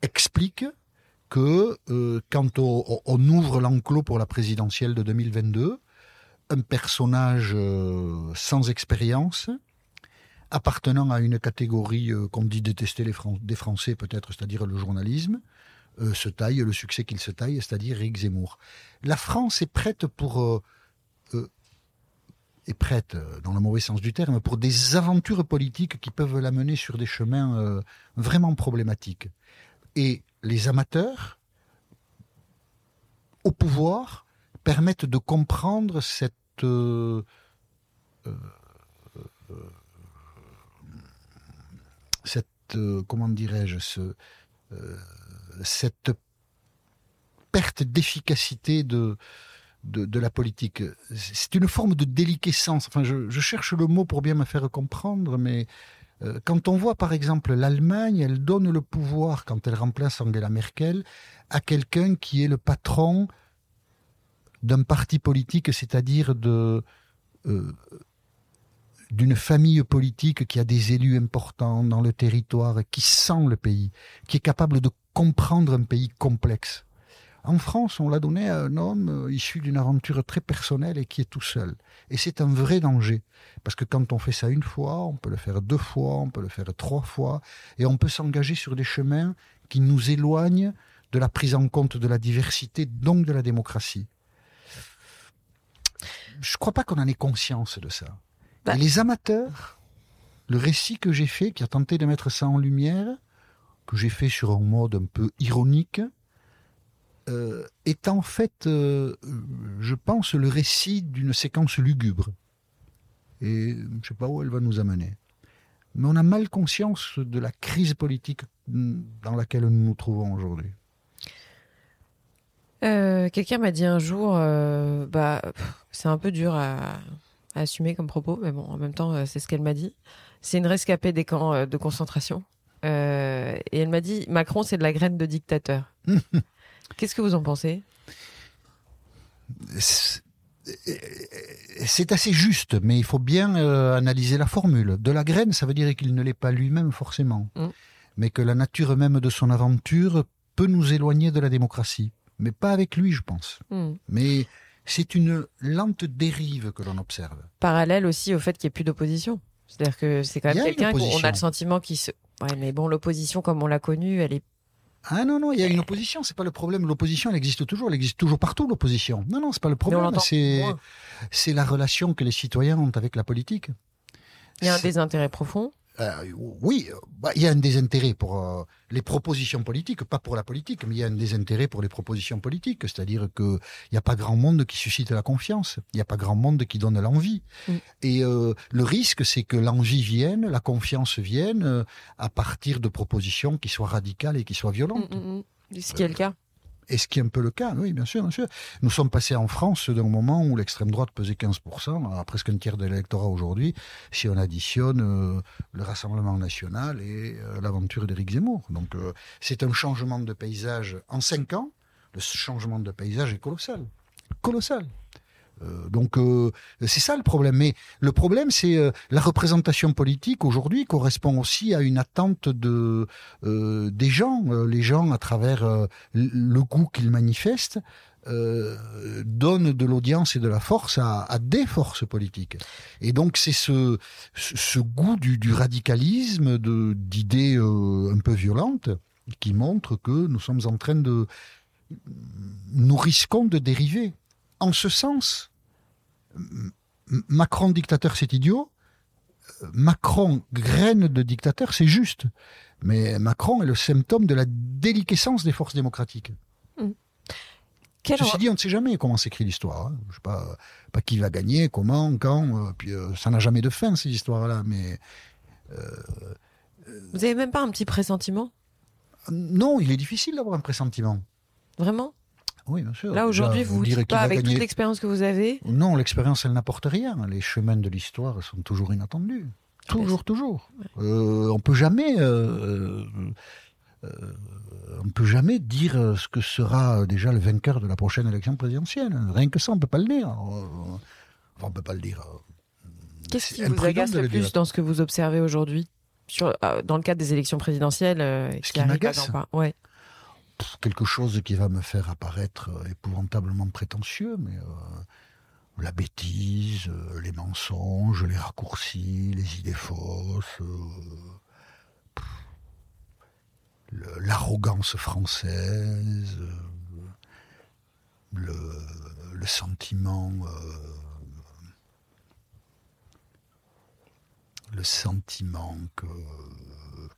explique que euh, quand on, ouvre l'enclos pour la présidentielle de 2022, un personnage euh, sans expérience, appartenant à une catégorie euh, qu'on dit détester les des Français peut-être, c'est-à-dire le journalisme, se taille le succès qu'il se taille, c'est-à-dire Rick Zemmour. La France est prête pour est prête, dans le mauvais sens du terme, pour des aventures politiques qui peuvent l'amener sur des chemins vraiment problématiques. Et les amateurs au pouvoir permettent de comprendre cette euh, euh, euh, comment dirais-je ce, cette perte d'efficacité de, la politique. C'est une forme de déliquescence. Enfin, je, je, cherche le mot pour bien me faire comprendre, mais quand on voit par exemple l'Allemagne, elle donne le pouvoir, quand elle remplace Angela Merkel, à quelqu'un qui est le patron d'un parti politique, c'est-à-dire euh, d'une famille politique qui a des élus importants dans le territoire, qui sent le pays, qui est capable de comprendre un pays complexe. En France, on l'a donné à un homme euh, issu d'une aventure très personnelle et qui est tout seul. Et c'est un vrai danger. Parce que quand on fait ça une fois, on peut le faire deux fois, on peut le faire trois fois, et on peut s'engager sur des chemins qui nous éloignent de la prise en compte de la diversité, donc de la démocratie. Je ne crois pas qu'on en ait conscience de ça. Bah. les amateurs, le récit que j'ai fait, qui a tenté de mettre ça en lumière, que j'ai fait sur un mode un peu ironique, euh, est en fait, euh, je pense, le récit d'une séquence lugubre. Et je ne sais pas où elle va nous amener. Mais on a mal conscience de la crise politique dans laquelle nous nous trouvons aujourd'hui. Euh, quelqu'un m'a dit un jour, bah, c'est un peu dur à, assumer comme propos, mais bon, en même temps, c'est ce qu'elle m'a dit. C'est une rescapée des camps de concentration. et elle m'a dit, Macron, c'est de la graine de dictateur. Qu'est-ce que vous en pensez? C'est assez juste, mais il faut bien euh, analyser la formule. De la graine, ça veut dire qu'il ne l'est pas lui-même forcément, mm. mais que la nature même de son aventure peut nous éloigner de la démocratie. Mais pas avec lui, je pense. Mm. Mais c'est une lente dérive que l'on observe. Parallèle aussi au fait qu'il n'y ait plus d'opposition. C'est-à-dire que c'est quand même quelqu'un qu'on a le sentiment qui se... Ouais, mais bon, l'opposition comme on l'a connue, elle est ah non, non, il y a une opposition, c'est pas le problème. L'opposition, elle existe toujours, elle existe toujours partout, l'opposition. Non, non, c'est pas le problème, c'est, c'est la relation que les citoyens ont avec la politique. Il y a un désintérêt profond euh, oui, bah, il y a un désintérêt pour euh, les propositions politiques, pas pour la politique, mais il y a un désintérêt pour les propositions politiques, c'est-à-dire qu'il n'y a pas grand monde qui suscite la confiance, il n'y a pas grand monde qui donne l'envie. Mm. Et euh, le risque, c'est que l'envie vienne, la confiance vienne à partir de propositions qui soient radicales et qui soient violentes. Mm, mm, Ce qui est le cas. Et ce qui est un peu le cas, oui, bien sûr, bien sûr. Nous sommes passés en France d'un moment où l'extrême droite pesait 15%, à presque un tiers de l'électorat aujourd'hui, si on additionne euh, le Rassemblement national et euh, l'aventure d'Éric Zemmour. Donc euh, c'est un changement de paysage en cinq ans. Le changement de paysage est colossal. Colossal. Euh, donc euh, c'est ça le problème. Mais le problème, c'est euh, la représentation politique aujourd'hui correspond aussi à une attente de des gens. les gens, à travers le goût qu'ils manifestent, donnent de l'audience et de la force à, des forces politiques. Et donc c'est ce, goût du, du radicalisme, d'idées un peu violentes, qui montre que nous sommes en train de... Nous risquons de dériver. En ce sens, Macron dictateur, c'est idiot. Macron graine de dictateur, c'est juste. Mais Macron est le symptôme de la déliquescence des forces démocratiques. Mmh. Ceci dit, on ne sait jamais comment s'écrit l'histoire. Hein. Je sais pas, pas qui va gagner, comment, quand. Euh, puis euh, ça n'a jamais de fin ces histoires-là. Mais euh, vous avez même pas un petit pressentiment? Non, il est difficile d'avoir un pressentiment. Vraiment? Oui, bien sûr. Là, aujourd'hui, vous ne dites pas, avec toute l'expérience que vous avez Non, l'expérience, elle n'apporte rien. Les chemins de l'histoire sont toujours inattendus. Toujours, toujours. Euh, on peut jamais... Euh, euh, on peut jamais dire ce que sera déjà le vainqueur de la prochaine élection présidentielle. Rien que ça, on peut pas le dire. Enfin, on peut pas le dire. Qu'est-ce qui vous agace le plus dans ce que vous observez aujourd'hui dans le cadre des élections présidentielles Ce qui, m'agace ouais quelque chose qui va me faire apparaître euh, épouvantablement prétentieux, mais euh, la bêtise, euh, les mensonges, les raccourcis, les idées fausses, l'arrogance française, le, sentiment, le sentiment que,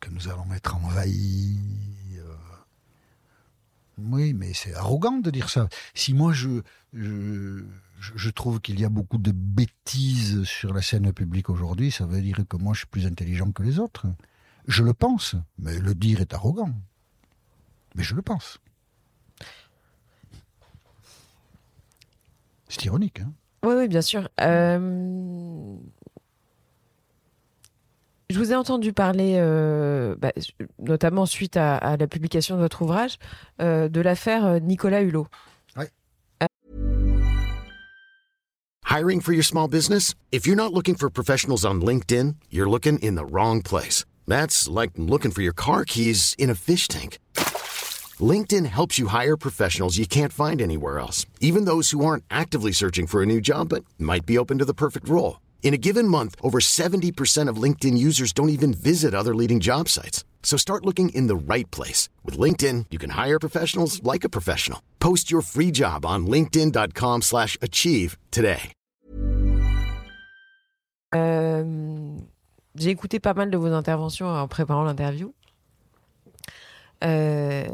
que nous allons être envahis oui, mais c'est arrogant de dire ça. Si moi je, je, trouve qu'il y a beaucoup de bêtises sur la scène publique aujourd'hui, ça veut dire que moi je suis plus intelligent que les autres. Je le pense, mais le dire est arrogant. Mais je le pense. C'est ironique, hein Oui, oui, bien sûr. Euh, je vous ai entendu parler, euh, bah, notamment suite à, à, la publication de votre ouvrage, euh, de l'affaire euh, Nicolas Hulot. Oui. Hiring for your small business? If you're not looking for professionals on LinkedIn, you're looking in the wrong place. That's like looking for your car keys in a fish tank. LinkedIn helps you hire professionals you can't find anywhere else, even those who aren't actively searching for a new job but might be open to the perfect role. In a given month, over 70% of LinkedIn users don't even visit other leading job sites. So start looking in the right place. With LinkedIn, you can hire professionals like a professional. Post your free job on linkedin.com slash achieve today. Euh, J'ai écouté pas mal de vos interventions en préparant l'interview. Euh,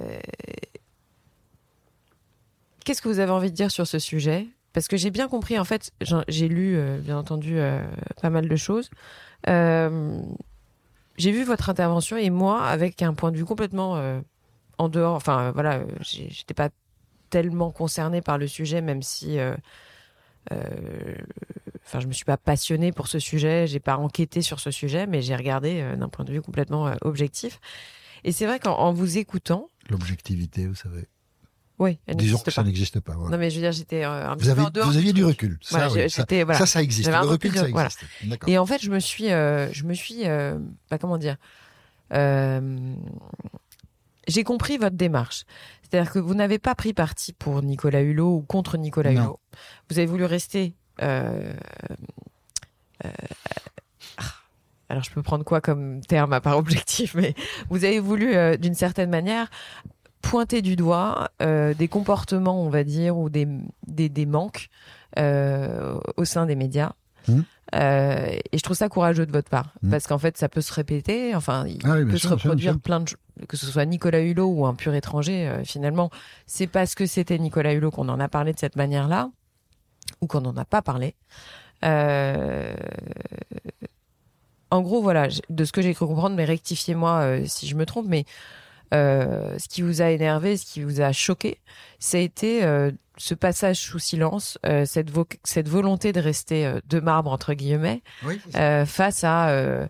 Qu'est-ce que vous avez envie de dire sur ce sujet? Parce que j'ai bien compris, en fait, j'ai lu, euh, bien entendu, euh, pas mal de choses. Euh, j'ai vu votre intervention et moi, avec un point de vue complètement en dehors, enfin voilà, j'étais pas tellement concernée par le sujet, même si, enfin, je me suis pas passionnée pour ce sujet, j'ai pas enquêté sur ce sujet, mais j'ai regardé d'un point de vue complètement objectif. Et c'est vrai qu'en en vous écoutant, L'objectivité, vous savez. Oui, elle Disons que ça n'existe pas. voilà. Non, mais je veux dire, j'étais euh, un petit Vous, peu en dehors vous aviez du recul. Ça, Voilà, oui, j'ai- ça, voilà. ça, ça existe. Le recul, ça de- voilà. existe. Et en fait, je me suis, euh, je me suis, euh, bah, comment dire, j'ai compris votre démarche. C'est-à-dire que vous n'avez pas pris parti pour Nicolas Hulot ou contre Nicolas Non. Hulot. Vous avez voulu rester. ah, alors, je peux prendre quoi comme terme à part objectif, mais vous avez voulu, d'une certaine manière, pointer du doigt euh, des comportements, on va dire, ou des, des, des manques euh, au sein des médias. Mhm. Euh, et je trouve ça courageux de votre part, Mhm. parce qu'en fait, ça peut se répéter. Enfin, il Ah oui, peut sûr, se reproduire sûr. plein de choses, que ce soit Nicolas Hulot ou un pur étranger. finalement, c'est parce que c'était Nicolas Hulot qu'on en a parlé de cette manière-là, ou qu'on n'en a pas parlé. Euh, En gros, voilà, de ce que j'ai cru comprendre, mais rectifiez-moi euh, si je me trompe, mais euh, ce qui vous a énervé, ce qui vous a choqué, ça a été euh, ce passage sous silence, euh, cette, vo- cette volonté de rester de marbre, entre guillemets, Oui, face à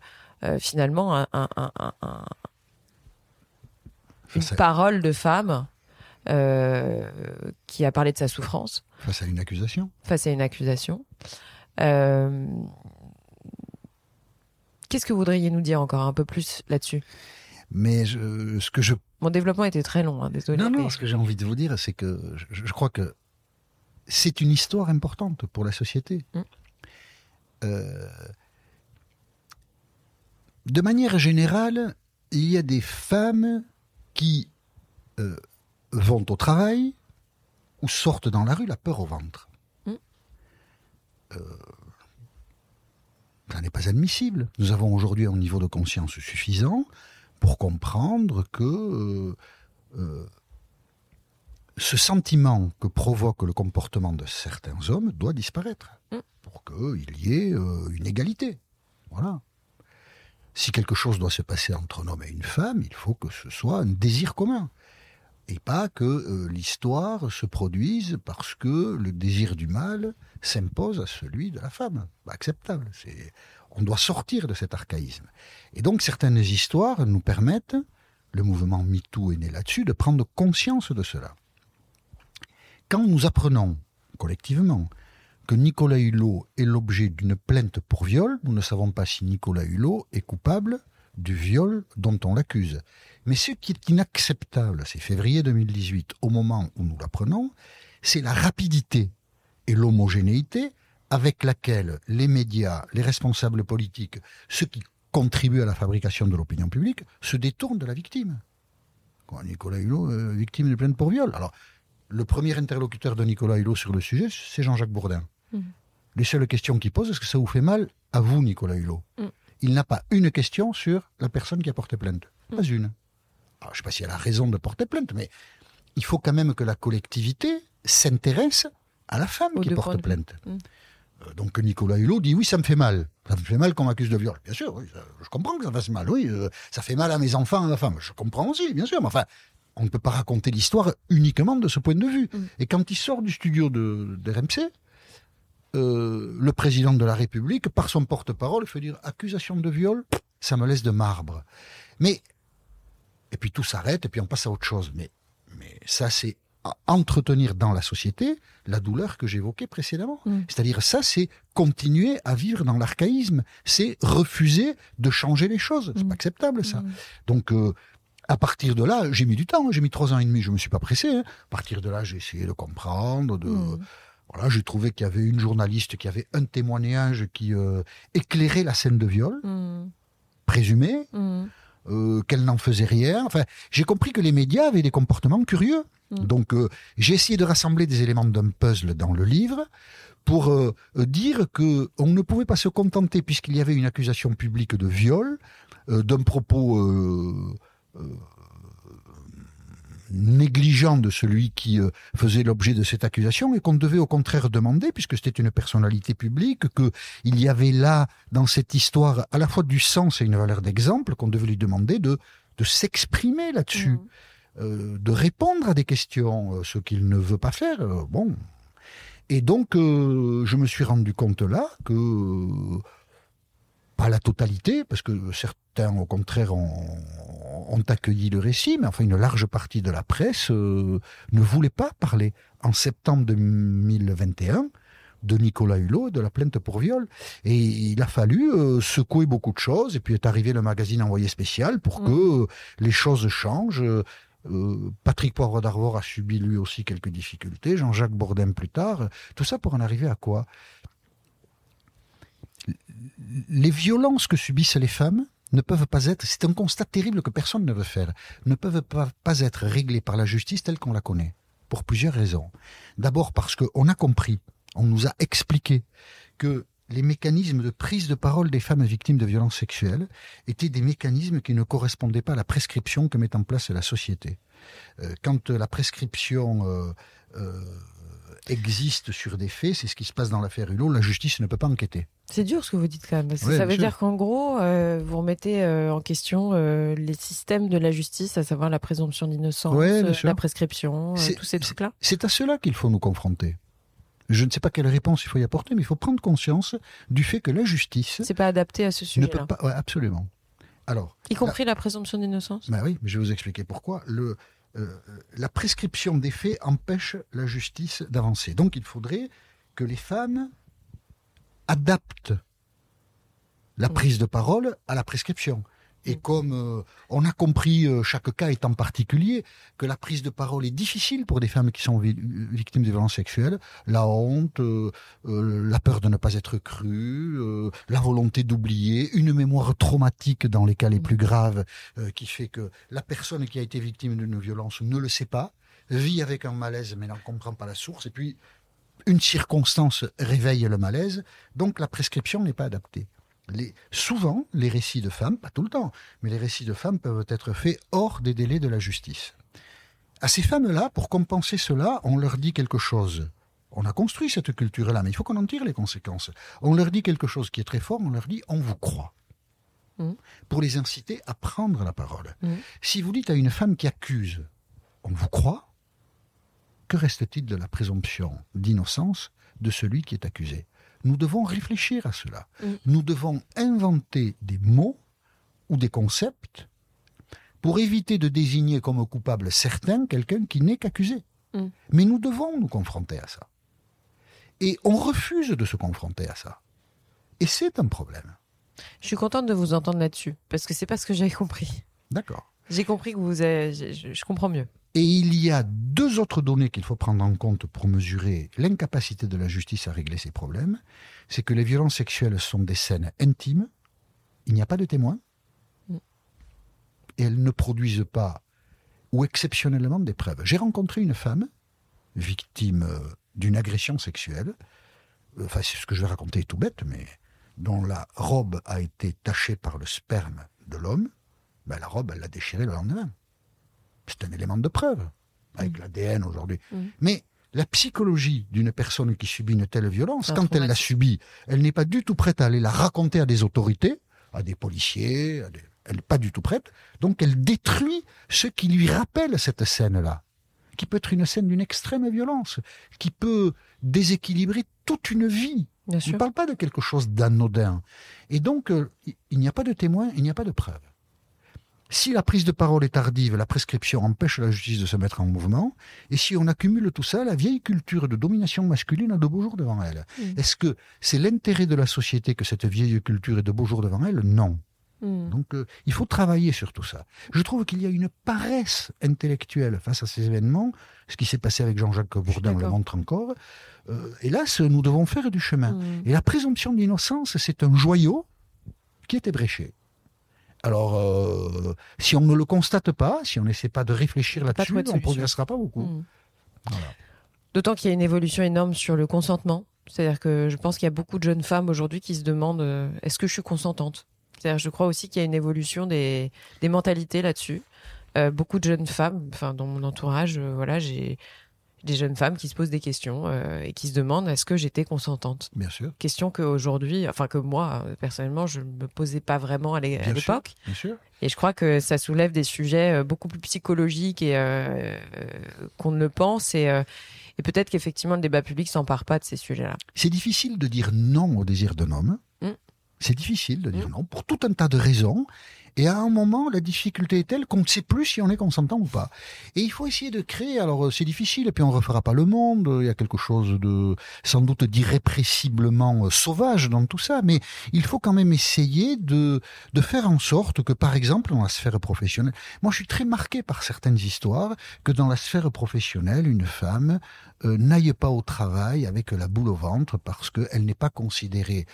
finalement un, un- un- un- un- une à- parole de femme qui a parlé de sa souffrance face à une accusation. face à une accusation. Qu'est-ce que vous voudriez nous dire encore un peu plus là-dessus? Mais je- ce que je Mon développement était très long, hein, désolé. Non, non, mais- ce que j'ai envie de vous dire, c'est que je, je crois que c'est une histoire importante pour la société. Mm. Euh, de manière générale, il y a des femmes qui euh, vont au travail ou sortent dans la rue la peur au ventre. Mm. Euh, ça n'est pas admissible. Nous avons aujourd'hui un niveau de conscience suffisant pour comprendre que euh, euh, ce sentiment que provoque le comportement de certains hommes doit disparaître Mm. pour qu'il y ait euh, une égalité. Voilà. Si quelque chose doit se passer entre un homme et une femme, il faut que ce soit un désir commun. Et pas que euh, l'histoire se produise parce que le désir du mâle s'impose à celui de la femme. Acceptable. C'est, on doit sortir de cet archaïsme. Et donc certaines histoires nous permettent, le mouvement MeToo est né là-dessus, de prendre conscience de cela. Quand nous apprenons collectivement que Nicolas Hulot est l'objet d'une plainte pour viol, nous ne savons pas si Nicolas Hulot est coupable du viol dont on l'accuse. Mais ce qui est inacceptable, c'est février 2018, au moment où nous l'apprenons, c'est la rapidité et l'homogénéité avec laquelle les médias, les responsables politiques, ceux qui contribuent à la fabrication de l'opinion publique, se détournent de la victime. Nicolas Hulot, euh, victime de plainte pour viol. Alors, le premier interlocuteur de Nicolas Hulot sur le sujet, c'est Jean-Jacques Bourdin. Mhm. Les seules questions qu'il pose, est-ce que ça vous fait mal à vous, Nicolas Hulot Mhm. Il n'a pas une question sur la personne qui a porté plainte. Pas Mhm. une. Alors, je ne sais pas si elle a raison de porter plainte, mais il faut quand même que la collectivité s'intéresse à la femme qui porte plainte. Euh, Donc Nicolas Hulot dit oui, ça me fait mal. Ça me fait mal qu'on m'accuse de viol. Bien sûr, oui, ça- je comprends que ça fasse mal. Oui, euh, ça fait mal à mes enfants, à ma femme. Je comprends aussi, bien sûr. Mais enfin, on ne peut pas raconter l'histoire uniquement de ce point de vue. Mm. Et quand il sort du studio de, de RMC, euh, le président de la République, par son porte-parole, fait dire accusation de viol, ça me laisse de marbre. Mais et puis tout s'arrête et puis on passe à autre chose. Mais mais ça c'est à entretenir dans la société la douleur que j'évoquais précédemment. Mm. C'est-à-dire ça, c'est continuer à vivre dans l'archaïsme, c'est refuser de changer les choses. C'est Mm. pas acceptable ça. Mm. Donc euh, à partir de là, j'ai mis du temps, hein. j'ai mis trois ans et demi, je me suis pas pressé. Hein. À partir de là, j'ai essayé de comprendre, de hmm. voilà, j'ai trouvé qu'il y avait une journaliste qui avait un témoignage qui euh, éclairait la scène de viol, mmh. Euh, qu'elle n'en faisait rien. Enfin, j'ai compris que les médias avaient des comportements curieux. Hmm. Donc, euh, j'ai essayé de rassembler des éléments d'un puzzle dans le livre pour dire que on ne pouvait pas se contenter, puisqu'il y avait une accusation publique de viol, d'un propos euh, négligent de celui qui euh, faisait l'objet de cette accusation et qu'on devait au contraire demander, puisque c'était une personnalité publique, qu'il y avait là, dans cette histoire, à la fois du sens et une valeur d'exemple, qu'on devait lui demander de, de s'exprimer là-dessus, mmh. euh, de répondre à des questions, ce qu'il ne veut pas faire. bon. Et donc, je me suis rendu compte là que pas la totalité, parce que certains, au contraire, ont, accueilli le récit, mais enfin, une large partie de la presse euh, ne voulait pas parler en septembre 2021 de Nicolas Hulot et de la plainte pour viol. Et il a fallu euh, secouer beaucoup de choses, et puis est arrivé le magazine Envoyé spécial pour que mmh. les choses changent. Euh, Patrick Poivre d'Arvor a subi lui aussi quelques difficultés, Jean-Jacques Bourdin plus tard. Tout ça pour en arriver à quoi? Les violences que subissent les femmes ne peuvent pas être, c'est un constat terrible que personne ne veut faire, ne peuvent pas, être réglées par la justice telle qu'on la connaît, pour plusieurs raisons. D'abord parce qu'on a compris, on nous a expliqué que les mécanismes de prise de parole des femmes victimes de violences sexuelles étaient des mécanismes qui ne correspondaient pas à la prescription que met en place la société. Euh, quand la prescription euh, euh, existe sur des faits, c'est ce qui se passe dans l'affaire Hulot, la justice ne peut pas enquêter. C'est dur ce que vous dites quand même. ça veut dire qu'en gros, euh, vous remettez euh, en question euh, les systèmes de la justice, à savoir la présomption d'innocence, la prescription, tous ces trucs-là. C'est à cela qu'il faut nous confronter. Je ne sais pas quelle réponse il faut y apporter, mais il faut prendre conscience du fait que la justice. C'est pas adapté à ce sujet. Ne peut pas, absolument. Alors. Y compris la, présomption d'innocence. Ben oui, mais je vais vous expliquer pourquoi. Le, la prescription des faits empêche la justice d'avancer. Donc il faudrait que les femmes adapte la prise de parole à la prescription. Et mm. comme euh, on a compris, euh, chaque cas étant particulier, que la prise de parole est difficile pour des femmes qui sont victimes de violences sexuelles, la honte, euh, la peur de ne pas être crue, la volonté d'oublier, une mémoire traumatique dans les cas les mm. plus graves, qui fait que la personne qui a été victime d'une violence ne le sait pas, vit avec un malaise mais n'en comprend pas la source, et puis une circonstance réveille le malaise, donc la prescription n'est pas adaptée. souvent, les récits de femmes, pas tout le temps, mais les récits de femmes peuvent être faits hors des délais de la justice. À ces femmes-là, pour compenser cela, on leur dit quelque chose. On a construit cette culture-là, mais il faut qu'on en tire les conséquences. On leur dit quelque chose qui est très fort, on leur dit on vous croit. Mmh. Pour les inciter à prendre la parole. Mmh. Si vous dites à une femme qui accuse, on vous croit, que reste-t-il de la présomption d'innocence de celui qui est accusé? Nous devons réfléchir à cela. Mm. Nous devons inventer des mots ou des concepts pour éviter de désigner comme coupable certain quelqu'un qui n'est qu'accusé. Mm. Mais nous devons nous confronter à ça. Et on refuse de se confronter à ça. Et c'est un problème. Je suis contente de vous entendre là-dessus, parce que c'est pas ce que j'avais compris. D'accord. J'ai compris que vous avez... je comprends mieux. Et il y a deux autres données qu'il faut prendre en compte pour mesurer l'incapacité de la justice à régler ces problèmes. C'est que les violences sexuelles sont des scènes intimes, il n'y a pas de témoins, et elles ne produisent pas, ou exceptionnellement, des preuves. J'ai rencontré une femme, victime euh, d'une agression sexuelle, euh, enfin c'est ce que je vais raconter tout bête, mais dont la robe a été tachée par le sperme de l'homme, ben, la robe, elle l'a déchirée le lendemain c'est un élément de preuve, avec mm. l'ADN aujourd'hui. Mm. Mais la psychologie d'une personne qui subit une telle violence, quand elle l'a subie, elle n'est pas du tout prête à aller la raconter à des autorités, à des policiers, elle n'est pas du tout prête. Donc elle détruit ce qui lui rappelle cette scène-là, qui peut être une scène d'une extrême violence, qui peut déséquilibrer toute une vie. On ne parle pas de quelque chose d'anodin. Et donc, euh, il n'y a pas de témoin, il n'y a pas de preuve. Si la prise de parole est tardive, la prescription empêche la justice de se mettre en mouvement. Et si on accumule tout ça, la vieille culture de domination masculine a de beaux jours devant elle. Est-ce que c'est l'intérêt de la société que cette vieille culture ait de beaux jours devant elle? Non. Hmm. Donc euh, il faut travailler sur tout ça. Je trouve qu'il y a une paresse intellectuelle face à ces événements. Ce qui s'est passé avec Jean-Jacques Bourdin le montre encore. Euh, hélas, nous devons faire du chemin. Hmm. Et la présomption d'innocence, c'est un joyau qui est ébréché. Alors, euh, si on ne le constate pas, si on n'essaie pas de réfléchir là-dessus, on ne progressera pas beaucoup. Hmm. D'autant qu'il y a une évolution énorme sur le consentement. C'est-à-dire que je pense qu'il y a beaucoup de jeunes femmes aujourd'hui qui se demandent est-ce que je suis consentante? Je crois aussi qu'il y a une évolution des, mentalités là-dessus. Euh, beaucoup de jeunes femmes, enfin dans mon entourage, euh, voilà, j'ai des jeunes femmes qui se posent des questions euh, et qui se demandent est-ce que j'étais consentante? Bien sûr. Question qu'aujourd'hui, enfin que moi personnellement, je ne me posais pas vraiment à l'époque. Bien sûr. Et je crois que ça soulève des sujets beaucoup plus psychologiques et qu'on ne le pense et, et peut-être qu'effectivement le débat public s'empare pas de ces sujets-là. C'est difficile de dire non au désir d'un homme. Mm. C'est difficile de dire mm. non pour tout un tas de raisons. Et à un moment, la difficulté est telle qu'on ne sait plus si on est consentant ou pas. Et il faut essayer de créer. Alors euh, c'est difficile, et puis on ne refera pas le monde. Il y a quelque chose de sans doute d'irrépressiblement euh, sauvage dans tout ça, mais il faut quand même essayer de de faire en sorte que, par exemple, dans la sphère professionnelle, moi je suis très marqué par certaines histoires que dans la sphère professionnelle, une femme euh, n'aille pas au travail avec la boule au ventre parce qu'elle n'est pas considérée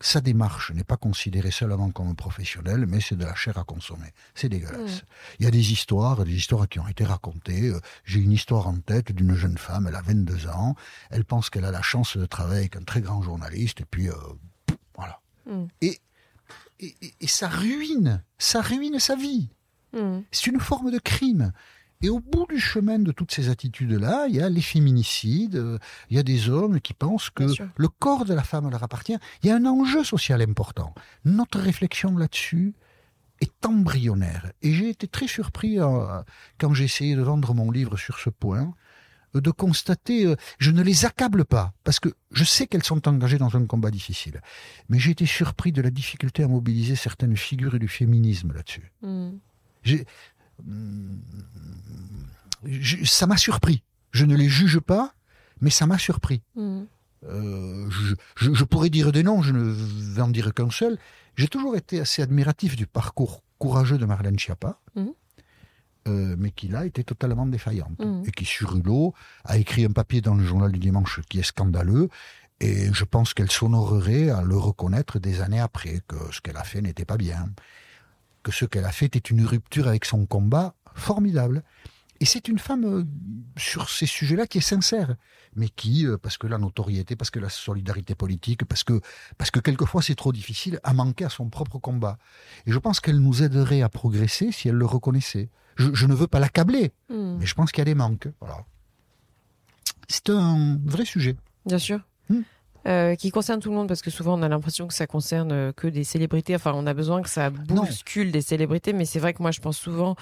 sa démarche n'est pas considérée seulement comme professionnelle, mais c'est de la chair à consommer. C'est dégueulasse. Il y a des histoires, des histoires qui ont été racontées. Euh, j'ai une histoire en tête d'une jeune femme, elle a 22 ans, elle pense qu'elle a la chance de travailler avec un très grand journaliste, et puis euh, voilà. Mm. Et, et, et, ça ruine, ça ruine sa vie. Mm. C'est une forme de crime. Et au bout du chemin de toutes ces attitudes-là, il y a les féminicides, euh, il y a des hommes qui pensent que le corps de la femme leur appartient. Il y a un enjeu social important. Notre réflexion là-dessus est embryonnaire. Et j'ai été très surpris euh, quand j'ai essayé de vendre mon livre sur ce point, euh, de constater, je ne les accable pas, parce que je sais qu'elles sont engagées dans un combat difficile. Mais j'ai été surpris de la difficulté à mobiliser certaines figures du féminisme là-dessus. Ça m'a surpris. Je ne les juge pas, mais ça m'a surpris. Mm. Euh, je, pourrais dire des noms, je ne vais en dire qu'un seul. J'ai toujours été assez admiratif du parcours courageux de Marlène Schiappa, mm. euh, mais qui là était totalement défaillante. Mm. Et qui, sur Hulot, a écrit un papier dans le journal du dimanche qui est scandaleux. Et je pense qu'elle s'honorerait à le reconnaître des années après, que ce qu'elle a fait n'était pas bien que ce qu'elle a fait est une rupture avec son combat formidable. Et c'est une femme euh, sur ces sujets-là qui est sincère, mais qui, euh, parce que la notoriété, parce que la solidarité politique, parce que, parce que quelquefois c'est trop difficile, a manqué à son propre combat. Et je pense qu'elle nous aiderait à progresser si elle le reconnaissait. Je, ne veux pas l'accabler, hmm. mais je pense qu'il y a des manques. Voilà. C'est un vrai sujet. Bien sûr. Euh, qui concerne tout le monde parce que souvent on a l'impression que ça concerne euh, que des célébrités. Enfin, on a besoin que ça bouscule des célébrités, mais c'est vrai que moi je pense souvent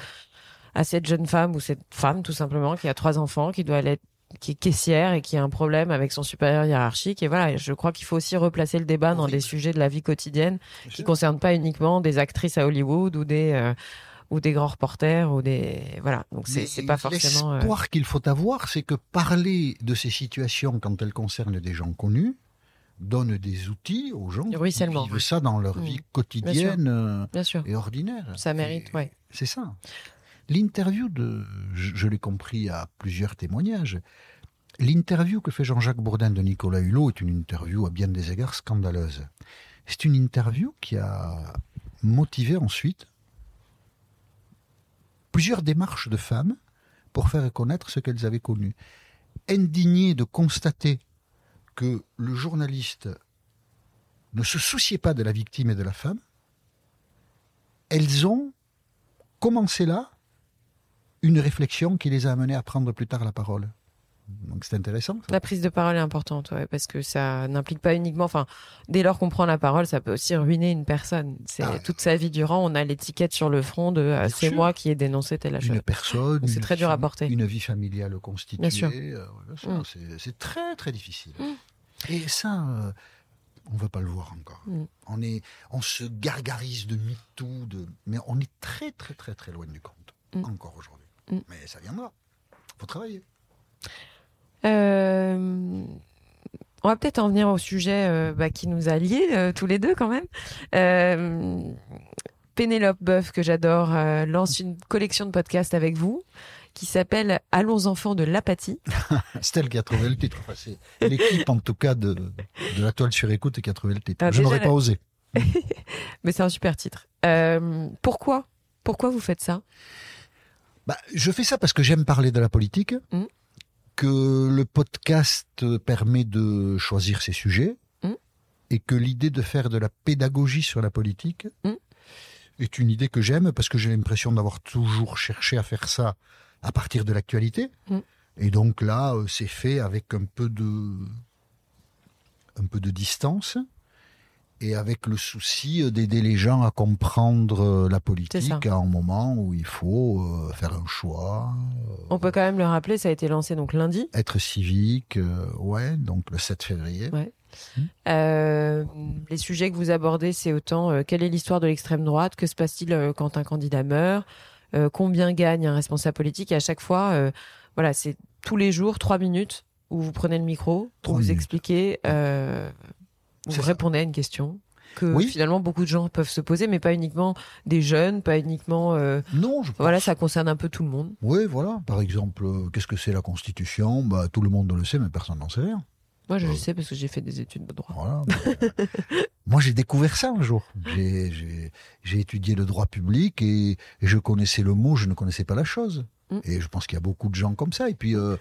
à cette jeune femme ou cette femme tout simplement qui a trois enfants, qui doit aller qui est caissière et qui a un problème avec son supérieur hiérarchique. Et voilà, je crois qu'il faut aussi replacer le débat dans des sujets de la vie quotidienne qui concernent pas uniquement des actrices à Hollywood ou des euh, ou des grands reporters ou des voilà. Donc c'est c'est pas forcément. L'espoir qu'il faut avoir, c'est que parler de ces situations quand elles concernent des gens connus, donne des outils aux gens qui vivent ça dans leur mm. vie quotidienne euh, et ordinaire. Ça mérite, oui. C'est ça. L'interview de, je, l'ai compris à plusieurs témoignages, l'interview que fait Jean-Jacques Bourdin de Nicolas Hulot est une interview à bien des égards scandaleuse. C'est une interview qui a motivé ensuite plusieurs démarches de femmes pour faire connaître ce qu'elles avaient connu. Indignées de constater que le journaliste ne se souciait pas de la victime et de la femme, elles ont commencé là une réflexion qui les a amenées à prendre plus tard la parole. Donc c'est intéressant. La prise de parole est importante, ouais, parce que ça n'implique pas uniquement. Enfin, dès lors qu'on prend la parole, ça peut aussi ruiner une personne. C'est ah toute sa vie durant, on a l'étiquette sur le front de euh, c'est moi qui ai dénoncé telle chose. Une personne. C'est très dur à porter. Une vie familiale constituée. Bien sûr. Euh, mm. C'est très très difficile. Mm. Et ça, euh, on ne va pas le voir encore. Mm. On est, on se gargarise de MeToo, de, mais on est très très très très loin du compte encore aujourd'hui. Mais ça viendra. Faut travailler. Euh, On va peut-être en venir au sujet bah, qui nous a liés tous les deux quand même. Pénélope Boeuf, que j'adore, lance une collection de podcasts avec vous qui s'appelle Allons enfants de l'apathie. c'est elle qui a trouvé le titre. c'est l'équipe en tout cas de, de la toile sur écoute qui a trouvé le titre. Ah, Je n'aurais pas osé. Mais c'est un super titre. Euh, pourquoi? Pourquoi vous faites ça? Bah, Je fais ça parce que j'aime parler de la politique, mmh. Que le podcast permet de choisir ses sujets, mmh. et que l'idée de faire de la pédagogie sur la politique mmh. est une idée que j'aime parce que j'ai l'impression d'avoir toujours cherché à faire ça à partir de l'actualité. Et donc là, euh, c'est fait avec un peu de un peu de distance et avec le souci d'aider les gens à comprendre euh, la politique à un moment où il faut euh, faire un choix. On peut quand même le rappeler, ça a été lancé donc lundi. Être civique, euh, ouais, donc le 7 février. Hmm. les sujets que vous abordez, c'est autant quelle est l'histoire de l'extrême droite, que se passe-t-il quand un candidat meurt, combien gagne un responsable politique, et à chaque fois, voilà, c'est tous les jours, trois minutes où vous prenez le micro, où vous expliquez vous répondez à une question que finalement beaucoup de gens peuvent se poser, mais pas uniquement des jeunes, pas uniquement. Euh, non, je Voilà, ça concerne un peu tout le monde. Oui, voilà. Par exemple, euh, qu'est-ce que c'est la Constitution? Bah, Tout le monde le sait, mais personne n'en sait rien. Moi, je le euh, sais parce que j'ai fait des études de droit. Voilà. moi, j'ai découvert ça un jour. J'ai étudié le droit public et je connaissais le mot, je ne connaissais pas la chose. Mm. Et je pense qu'il y a beaucoup de gens comme ça. Et puis, euh,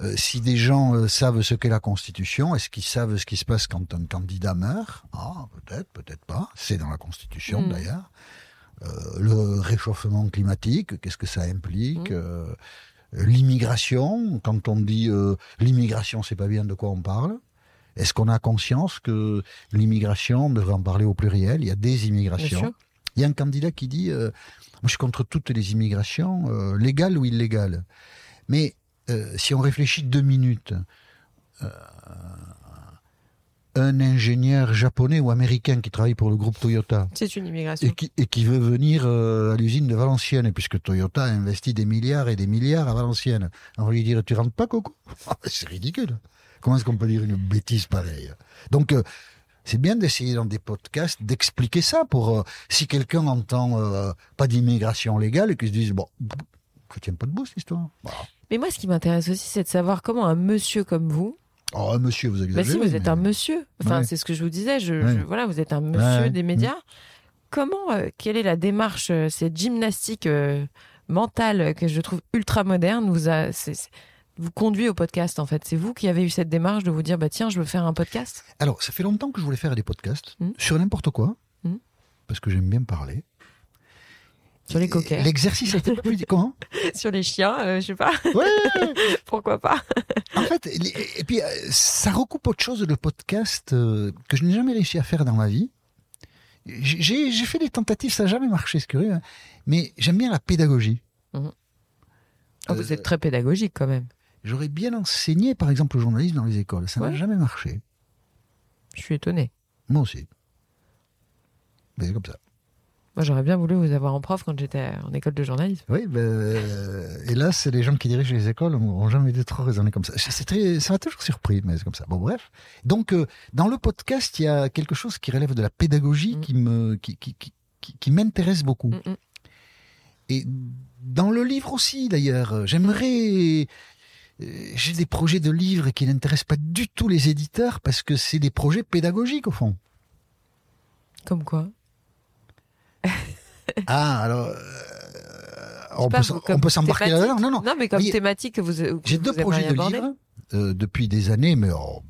euh, si des gens euh, savent ce qu'est la Constitution, est-ce qu'ils savent ce qui se passe quand un candidat meurt? Ah, peut-être, peut-être pas. C'est dans la Constitution mm. d'ailleurs. le réchauffement climatique, qu'est-ce que ça implique? Mm. L'immigration, quand on dit l'immigration, c'est pas bien de quoi on parle. Est-ce qu'on a conscience que l'immigration, on devrait en parler au pluriel, il y a des immigrations. Il y a un candidat qui dit moi, je suis contre toutes les immigrations, euh, légales ou illégales. Mais euh, si on réfléchit deux minutes, euh, un ingénieur japonais ou américain qui travaille pour le groupe Toyota. C'est une immigration. Et qui, veut venir à l'usine de Valenciennes, puisque Toyota a investi des milliards et des milliards à Valenciennes. On va lui dire, tu rentres pas, Coco? C'est ridicule. Comment est-ce qu'on peut dire une bêtise pareille? Donc, c'est bien d'essayer dans des podcasts d'expliquer ça pour euh, si quelqu'un entend euh, pas d'immigration légale et qu'il se dise bon, je tiens pas debout cette histoire. Mais moi, ce qui m'intéresse aussi, c'est de savoir comment un monsieur comme vous. Oh, un monsieur, vous exagérez. Bah si, vous êtes un monsieur. Enfin, c'est ce que je vous disais. Je, voilà, vous êtes un monsieur des médias. Comment, euh, quelle est la démarche, cette gymnastique mentale que je trouve ultra moderne vous a, vous conduit au podcast en fait. C'est vous qui avez eu cette démarche de vous dire bah tiens je veux faire un podcast. Alors ça fait longtemps que je voulais faire des podcasts hmm. sur n'importe quoi hmm. parce que j'aime bien parler. Sur les coquets. L'exercice été plus comment? Sur les chiens, euh, je sais pas. Ouais. Pourquoi pas? En fait, et puis euh, ça recoupe autre chose le podcast euh, que je n'ai jamais réussi à faire dans ma vie. J'ai fait des tentatives, ça n'a jamais marché, c'est curieux. Hein. Mais j'aime bien la pédagogie. Mmh. Oh, vous êtes très pédagogique quand même. J'aurais bien enseigné, par exemple, le journalisme dans les écoles. Ça n'a jamais marché. Je suis étonné. Moi aussi. Mais c'est comme ça. Moi, j'aurais bien voulu vous avoir en prof quand j'étais en école de journalisme. Oui, ben, euh, hélas, les gens qui dirigent les écoles n'ont jamais été trop raisonnés comme ça. Très, ça m'a toujours surpris, mais c'est comme ça. Bon, bref. Donc, euh, dans le podcast, il y a quelque chose qui relève de la pédagogie mm. qui me, qui, qui, qui, qui m'intéresse beaucoup. Mm, mm. Et dans le livre aussi, d'ailleurs, j'aimerais j'ai des projets de livres qui n'intéressent pas du tout les éditeurs parce que c'est des projets pédagogiques au fond. Comme quoi Ah, alors. Euh, on, peut, on peut s'embarquer là-dedans Non, non. Non, mais comme thématique que vous. J'ai deux projets de livres euh, depuis des années, mais oh,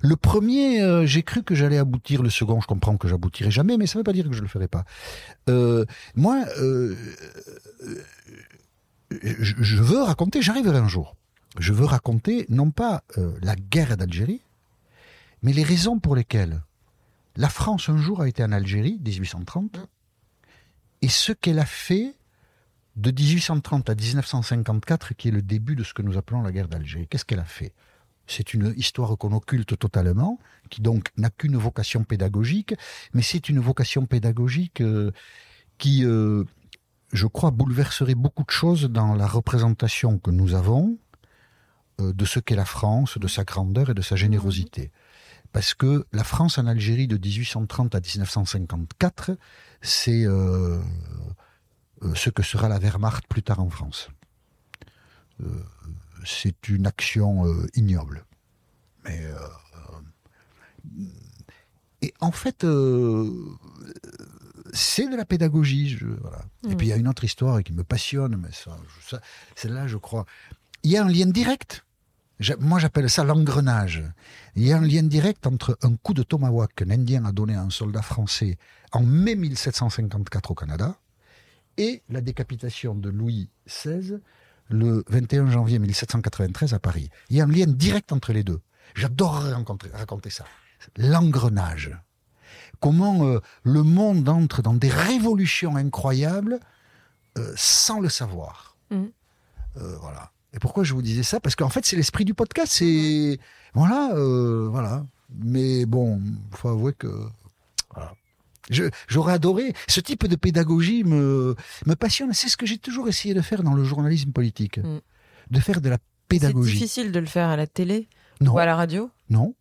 le premier, j'ai cru que j'allais aboutir. Le second, je comprends que j'aboutirai jamais, mais ça ne veut pas dire que je le ferai pas. moi, je veux raconter. J'arriverai un jour je veux raconter non pas euh, la guerre d'Algérie, mais les raisons pour lesquelles la France un jour a été en Algérie, 1830, et ce qu'elle a fait de 1830 à 1954, qui est le début de ce que nous appelons la guerre d'Algérie. Qu'est-ce qu'elle a fait? C'est une histoire qu'on occulte totalement, qui donc n'a qu'une vocation pédagogique, mais c'est une vocation pédagogique euh, qui, euh, je crois, bouleverserait beaucoup de choses dans la représentation que nous avons de ce qu'est la France, de sa grandeur et de sa générosité. Parce que la France en Algérie de 1830 à 1954, c'est ce que sera la Wehrmacht plus tard en France. c'est une action ignoble. Mais et en fait, c'est de la pédagogie. Et puis il y a une autre histoire qui me passionne, mais ça, celle-là, je crois. Il y a un lien direct. Moi, j'appelle ça l'engrenage. Il y a un lien direct entre un coup de tomahawk qu'un Indien a donné à un soldat français en mai 1754 au Canada et la décapitation de Louis XVI le 21 janvier 1793 à Paris. Il y a un lien direct entre les deux. J'adorerais raconter ça. L'engrenage comment euh, le monde entre dans des révolutions incroyables euh, sans le savoir. Mm. Euh, voilà. Et pourquoi je vous disais ça? Parce qu'en fait, c'est l'esprit du podcast. C'est voilà, voilà. Mais bon, faut avouer que J'aurais adoré. Ce type de pédagogie me, me passionne. C'est ce que j'ai toujours essayé de faire dans le journalisme politique. Mm. De faire de la pédagogie. C'est difficile de le faire à la télé ou à la radio? Non.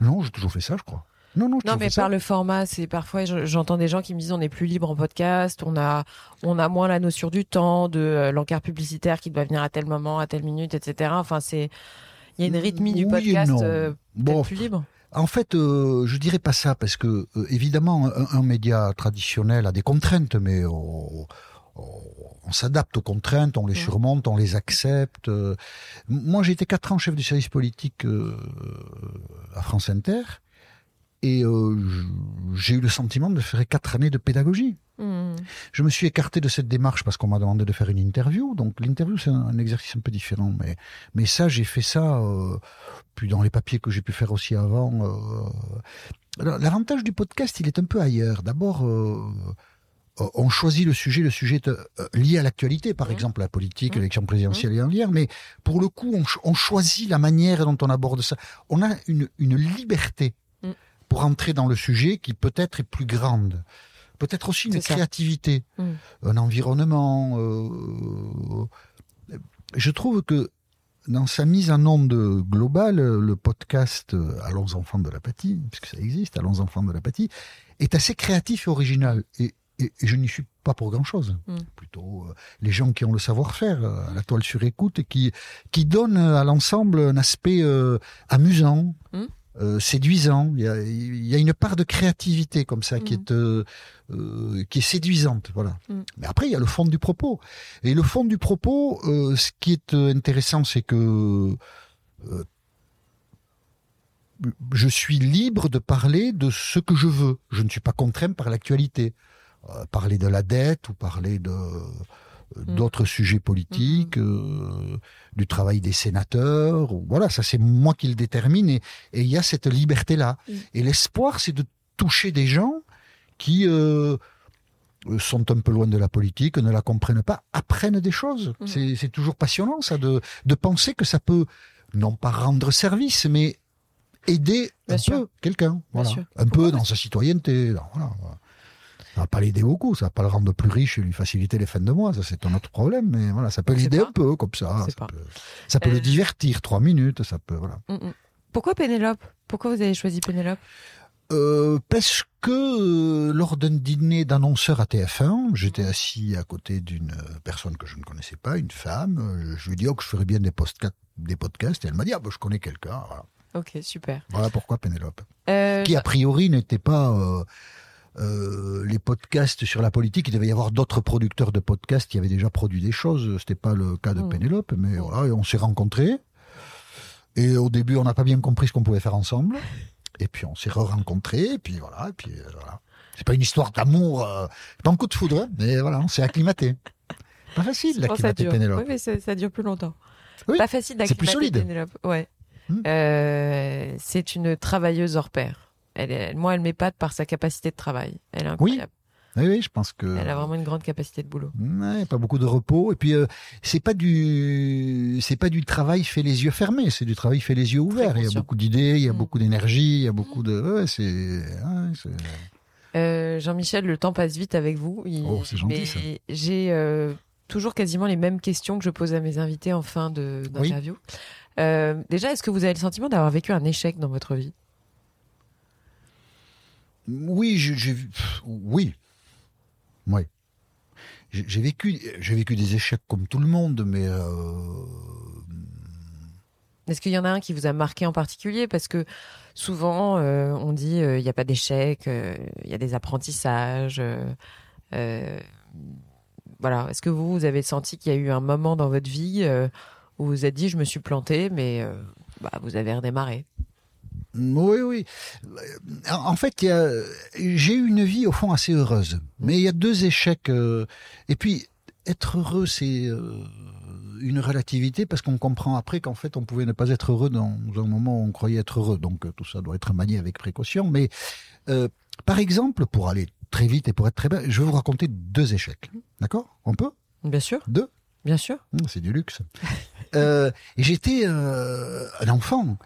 Non, j'ai toujours fait ça, je crois. Non, non, non mais par le format, c'est parfois j'entends des gens qui me disent on est plus libre en podcast, on a on a moins la notion du temps, de euh, l'encart publicitaire qui doit venir à tel moment, à telle minute, etc. Enfin, c'est il y a une rythmie du podcast euh, plus libre. En fait, euh, je dirais pas ça parce que évidemment un, média traditionnel a des contraintes, mais on, s'adapte aux contraintes, on les surmonte, on les accepte. moi, j'ai été quatre ans chef du service politique à France Inter. Et euh, j'ai eu le sentiment de faire quatre années de pédagogie. Hmm. Je me suis écarté de cette démarche parce qu'on m'a demandé de faire une interview. Donc l'interview, c'est un, exercice un peu différent. Mais, mais ça, j'ai fait ça, euh, puis dans les papiers que j'ai pu faire aussi avant. Euh, L'avantage du podcast, il est un peu ailleurs. D'abord, on choisit le sujet, le sujet est lié à l'actualité, par hmm. exemple la politique, hmm. l'élection présidentielle et en lien, mais pour le coup, on, on, choisit la manière dont on aborde ça. On a une, une liberté pour entrer dans le sujet qui peut-être est plus grande. Peut-être aussi une créativité, mm. un environnement. Euh, je trouve que dans sa mise en onde globale, le podcast euh, Allons enfants de l'apathie, puisque ça existe, Allons enfants de l'apathie, est assez créatif et original. Et, je n'y suis pas pour grand-chose. Mm. Plutôt euh, les gens qui ont le savoir-faire, la toile sur écoute, et qui, qui donnent à l'ensemble un aspect amusant, mm. Euh, séduisant. Il y, a, une part de créativité comme ça qui mm. est euh, euh, qui est séduisante, voilà. Mm. Mais après, il y a le fond du propos. Et le fond du propos, ce qui est intéressant, c'est que je suis libre de parler de ce que je veux. Je ne suis pas contraint par l'actualité. parler de la dette ou parler de Mm. d'autres sujets politiques, mm. euh, du travail des sénateurs. Voilà, ça c'est moi qui le détermine et il y a cette liberté-là. Mm. Et l'espoir, c'est de toucher des gens qui euh, sont un peu loin de la politique, ne la comprennent pas, apprennent des choses. C'est toujours passionnant ça de, de penser que ça peut non pas rendre service, mais aider un peu quelqu'un, voilà. un peu dans sa citoyenneté. Voilà. Ça va pas l'aider beaucoup, ça va pas le rendre plus riche et lui faciliter les fins de mois, ça c'est un autre problème, mais voilà, ça peut l'aider un peu comme ça. Ça peut, le euh, divertir trois minutes, ça peut, voilà. Mm, mm. Pourquoi Pénélope? Pourquoi vous avez choisi Pénélope? Euh, parce que euh, lors d'un dîner d'annonceurs à TF1, j'étais assis à côté d'une personne que je ne connaissais pas, une femme. Je lui ai dit oh, que je ferais bien des, des podcasts et elle m'a dit ah ben, je connais quelqu'un. Ok super. Voilà pourquoi Pénélope, qui a priori n'était pas euh, les podcasts sur la politique, il devait y avoir d'autres producteurs de podcasts qui avaient déjà produit des choses. C'était pas le cas de mmh. Pénélope, mais mmh. voilà, on s'est rencontrés. Et au début, on n'a pas bien compris ce qu'on pouvait faire ensemble. Et puis on s'est re-rencontrés, et puis voilà, et puis euh, voilà. C'est pas une histoire d'amour, euh, pas un coup de foudre, mais voilà, on s'est acclimaté. Pas facile d'acclimater Pénélope. Oui, mais ça, dure plus longtemps. pas facile d'acclimater Pénélope. Ouais. Mmh. c'est une travailleuse hors pair. Elle, moi, elle m'épate par sa capacité de travail. Elle est incroyable. Oui. Oui, je pense que. Elle a vraiment une grande capacité de boulot. Ouais, pas beaucoup de repos. Et puis, euh, c'est pas du, c'est pas du travail fait les yeux fermés. C'est du travail fait les yeux ouverts. Il y a beaucoup d'idées, il y a mm. beaucoup d'énergie, il y a beaucoup de. Ouais, c'est. Euh, Jean-Michel, le temps passe vite avec vous. Oh, c'est gentil ça. J'ai euh, toujours quasiment les mêmes questions que je pose à mes invités en fin d'interview. déjà, est-ce que vous avez le sentiment d'avoir vécu un échec dans votre vie? Oui, j'ai oui, oui. J'ai vécu, j'ai vécu des échecs comme tout le monde, mais. Est-ce qu'il y en a un qui vous a marqué en particulier? Parce que souvent, on dit il n'y a pas d'échec, il y a des apprentissages voilà. Est-ce que vous, vous avez senti qu'il y a eu un moment dans votre vie euh, où vous vous êtes dit, je me suis planté, mais euh, bah, vous avez redémarré? Oui, oui. En fait, j'ai eu une vie au fond assez heureuse. Mais il y a deux échecs. Euh, et puis, être heureux, c'est une relativité parce qu'on comprend après qu'en fait, on pouvait ne pas être heureux dans un moment où on croyait être heureux. Donc, tout ça doit être manié avec précaution. Mais, par exemple, pour aller très vite et pour être très bien, je vais vous raconter deux échecs. D'accord? On peut? Bien sûr. Deux? Bien sûr. Mmh, c'est du luxe. euh, et j'étais euh, un enfant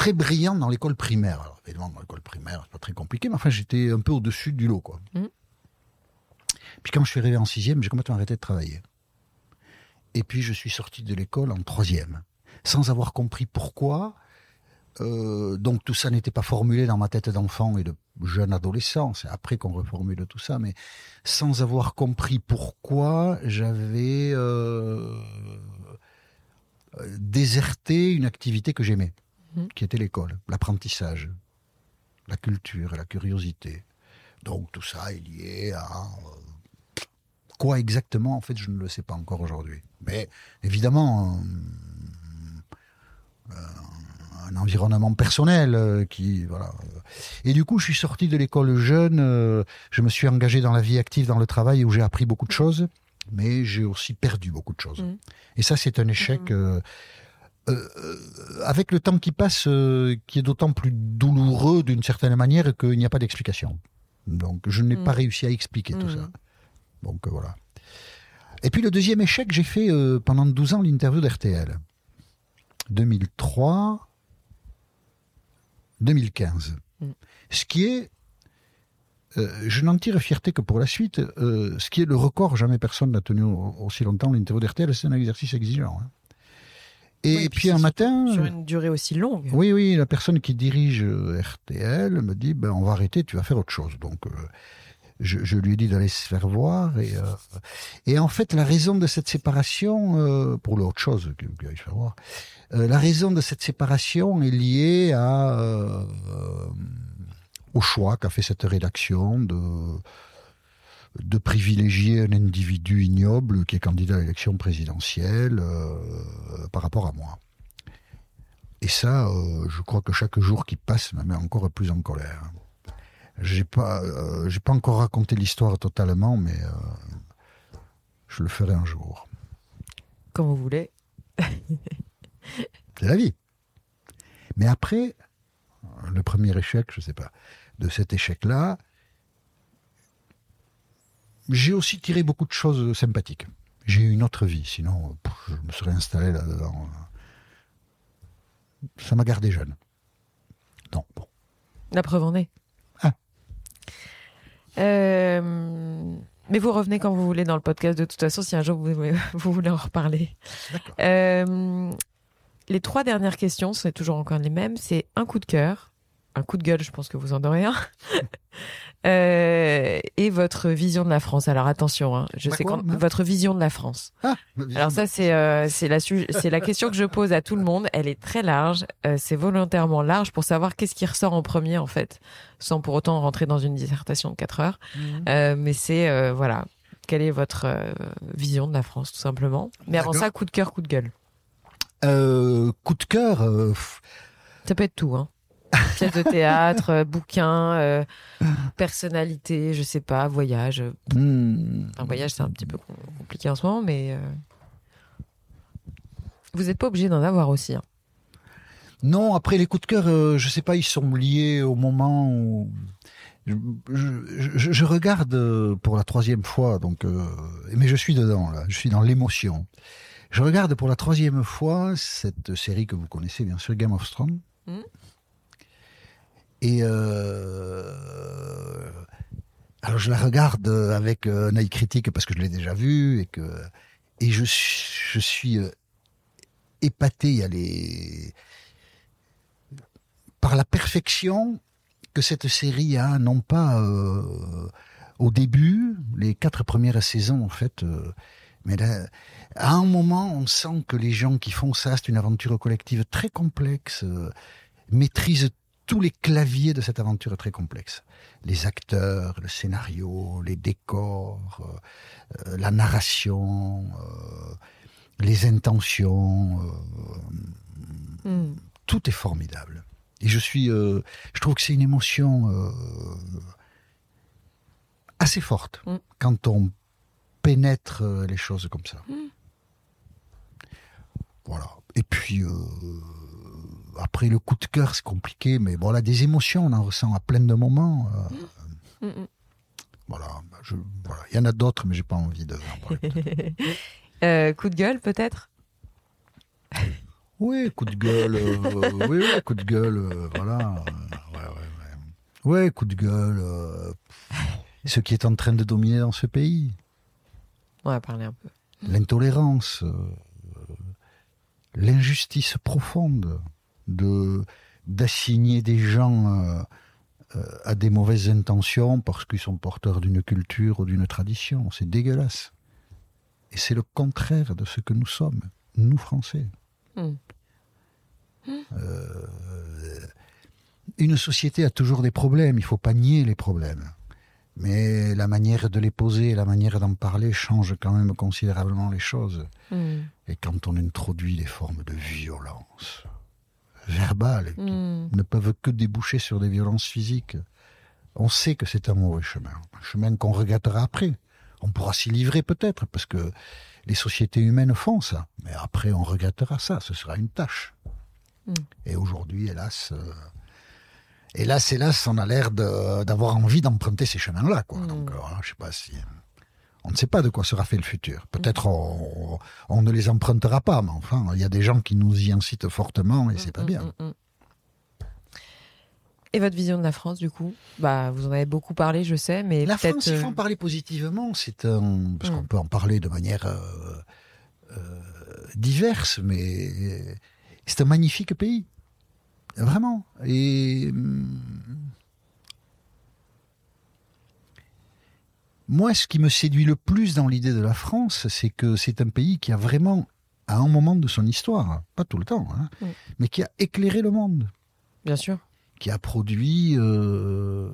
très brillant dans l'école primaire. Alors, évidemment, dans l'école primaire, c'est pas très compliqué, mais enfin, j'étais un peu au-dessus du lot, quoi. Mmh. Puis quand je suis arrivé en sixième, j'ai complètement arrêté de travailler. Et puis, je suis sorti de l'école en troisième, sans avoir compris pourquoi. Euh, donc tout ça n'était pas formulé dans ma tête d'enfant et de jeune adolescent, c'est après qu'on reformule tout ça, mais sans avoir compris pourquoi j'avais euh, déserté une activité que j'aimais, mhm. qui était l'école, l'apprentissage, la culture, la curiosité. Donc tout ça est lié à euh, quoi exactement, en fait, je ne le sais pas encore aujourd'hui. Mais évidemment, euh, un environnement personnel euh, qui voilà. Et du coup, je suis sorti de l'école jeune. Euh, je me suis engagé dans la vie active, dans le travail, où j'ai appris beaucoup de choses, mais j'ai aussi perdu beaucoup de choses. Mm. Et ça, c'est un échec. Mm. Euh, avec le temps qui passe, qui est d'autant plus douloureux d'une certaine manière qu'il n'y a pas d'explication. Donc, je n'ai pas mm. réussi à expliquer tout ça. Donc, voilà. Et puis, le deuxième échec, j'ai fait pendant 12 ans l'interview d'RTL. 2003, 2015. Mm. Ce qui est, euh, je n'en tire fierté que pour la suite, euh, ce qui est le record, jamais personne n'a tenu aussi longtemps l'interview d'RTL, c'est un exercice exigeant. Hein. Et, puis, un matin. Sur une durée aussi longue. Oui, oui, la personne qui dirige euh, RTL me dit ben, on va arrêter, tu vas faire autre chose. Donc, je, lui ai dit d'aller se faire voir. Et, et en fait, la raison de cette séparation, pour l'autre chose qu'il aille se faire voir, euh, la raison de cette séparation est liée à, euh, au choix qu'a fait cette rédaction de, de privilégier un individu ignoble qui est candidat à l'élection présidentielle euh, par rapport à moi. Et ça, je crois que chaque jour qui passe me met encore plus en colère. J'ai pas, j'ai pas encore raconté l'histoire totalement, mais je le ferai un jour. Quand vous voulez. C'est la vie. Mais après, le premier échec, je ne sais pas, de cet échec-là, j'ai aussi tiré beaucoup de choses sympathiques. J'ai eu une autre vie, sinon je me serais installé là-dedans. Ça m'a gardé jeune. Non, bon. La preuve en est. Ah. Euh, mais vous revenez quand vous voulez dans le podcast, de toute façon, si un jour vous, vous voulez en reparler. Euh, les trois dernières questions, c'est toujours encore les mêmes. C'est un coup de cœur, un coup de gueule, je pense que vous en aurez un, euh, et votre vision de la France. Alors attention, hein, je sais quand, votre vision de la France. Ah, Alors ça, c'est euh, c'est la c'est la question que je pose à tout le monde. Elle est très large. Euh, c'est volontairement large pour savoir qu'est-ce qui ressort en premier en fait, sans pour autant rentrer dans une dissertation de quatre heures. Mhm. mais c'est voilà, quelle est votre vision de la France tout simplement. Mais avant ça, coup de cœur, coup de gueule. Coup de cœur. Ça peut être tout, hein. Pièce de théâtre, euh, bouquin, personnalité, je sais pas, voyage. Hmm. Un voyage, c'est un petit peu compliqué en ce moment, mais vous n'êtes pas obligé d'en avoir aussi. Hein. Non, après les coups de cœur, je sais pas, ils sont liés au moment où je, regarde pour la troisième fois, donc, mais je suis dedans là, je suis dans l'émotion. Je regarde pour la troisième fois cette série que vous connaissez bien sûr, Game of Thrones. Hmm. Et euh, alors je la regarde avec un œil critique parce que je l'ai déjà vue et que et je, je suis euh, épaté. Par la perfection que cette série a, non pas euh, au début, les quatre premières saisons en fait, euh, mais là, à un moment, on sent que les gens qui font ça, c'est une aventure collective très complexe, euh, maîtrisent tous les claviers de cette aventure très complexe. Les acteurs, le scénario, les décors, euh, la narration, les intentions, hmm. tout est formidable. Et je suis, je trouve que c'est une émotion assez forte mm. quand on pénètre euh, les choses comme ça. Mm. Voilà. Et puis, euh, après le coup de cœur, c'est compliqué, mais voilà, des émotions, on en ressent à plein de moments. Euh, mm. Voilà, bah, il y en a d'autres, mais j'ai pas envie de. coup de gueule, peut-être? Oui, coup de gueule. oui, coup de gueule, voilà. ouais, ouais, ouais. coup de gueule ce qui est en train de dominer dans ce pays. On va parler un peu. L'intolérance, euh, l'injustice profonde de d'assigner des gens euh, euh, à des mauvaises intentions parce qu'ils sont porteurs d'une culture ou d'une tradition. C'est dégueulasse. Et c'est le contraire de ce que nous sommes, nous Français. Hmm. une société a toujours des problèmes, il ne faut pas nier les problèmes mais la manière de les poser, la manière d'en parler change quand même considérablement les choses. Hmm. Et quand on introduit les formes de violence verbale, qui hmm. ne peuvent que déboucher sur des violences physiques, on sait que c'est un mauvais chemin, un chemin qu'on regrettera après. On pourra s'y livrer peut-être, parce que les sociétés humaines font ça, mais après on regrettera ça, ce sera une tâche. Hmm. Et aujourd'hui, hélas, euh, c'est là, on a l'air d'avoir envie d'emprunter ces chemins-là, quoi. Hmm. Donc, euh, je sais pas si. On ne sait pas de quoi sera fait le futur. Peut-être on, on, ne les empruntera pas, mais enfin, il y a des gens qui nous y incitent fortement et c'est pas hmm, bien. Hmm, et votre vision de la France, du coup? Bah, vous en avez beaucoup parlé, je sais, mais la France, il faut en euh, parler positivement. C'est un parce qu'on peut en parler de manière euh, euh, diverse, mais c'est un magnifique pays. Vraiment. Et moi, ce qui me séduit le plus dans l'idée de la France, c'est que c'est un pays qui a vraiment, à un moment de son histoire, pas tout le temps, hein, mais qui a éclairé le monde. Bien sûr. Qui a produit euh,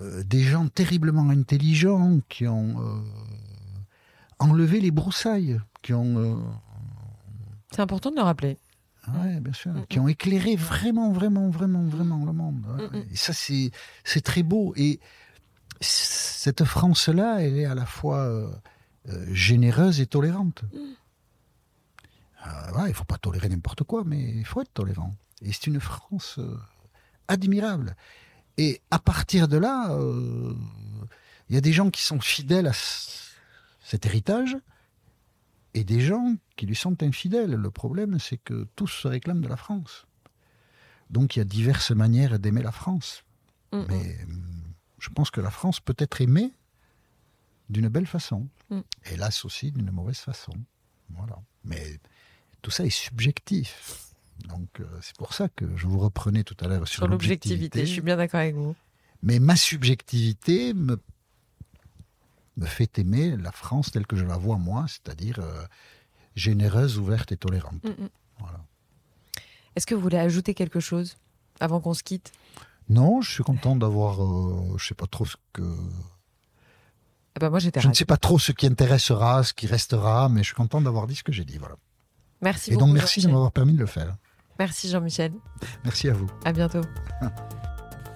euh, des gens terriblement intelligents, qui ont euh, enlevé les broussailles, qui ont... C'est important de le rappeler. Oui, bien sûr. Qui ont éclairé vraiment, vraiment, vraiment, vraiment le monde. Et ça, c'est, c'est très beau. Et cette France-là, elle est à la fois euh, euh, généreuse et tolérante. Euh, il ne faut pas tolérer n'importe quoi, mais il faut être tolérant. Et c'est une France admirable. Et à partir de là, il y a des gens qui sont fidèles à cet héritage et des gens qui lui sont infidèles. Le problème, c'est que tous se réclament de la France. Donc il y a diverses manières d'aimer la France. Mm, mm. Mais je pense que la France peut être aimée d'une belle façon. Mm. Hélas aussi d'une mauvaise façon. Voilà. Mais tout ça est subjectif. Donc euh, c'est pour ça que je vous reprenais tout à l'heure sur, sur l'objectivité. Je suis bien d'accord avec vous. Mais ma subjectivité me me fait aimer la France telle que je la vois moi, c'est-à-dire euh, généreuse, ouverte et tolérante. Mm, mm. Voilà. Est-ce que vous voulez ajouter quelque chose avant qu'on se quitte? Non, je suis content d'avoir, euh, je sais pas trop ce que. Ah bah moi, j'étais je ne sais pas trop ce qui intéressera, ce qui restera, mais je suis content d'avoir dit ce que j'ai dit. Voilà. Merci et beaucoup. Et donc merci de m'avoir permis de le faire. Merci Jean-Michel. Merci à vous. À bientôt.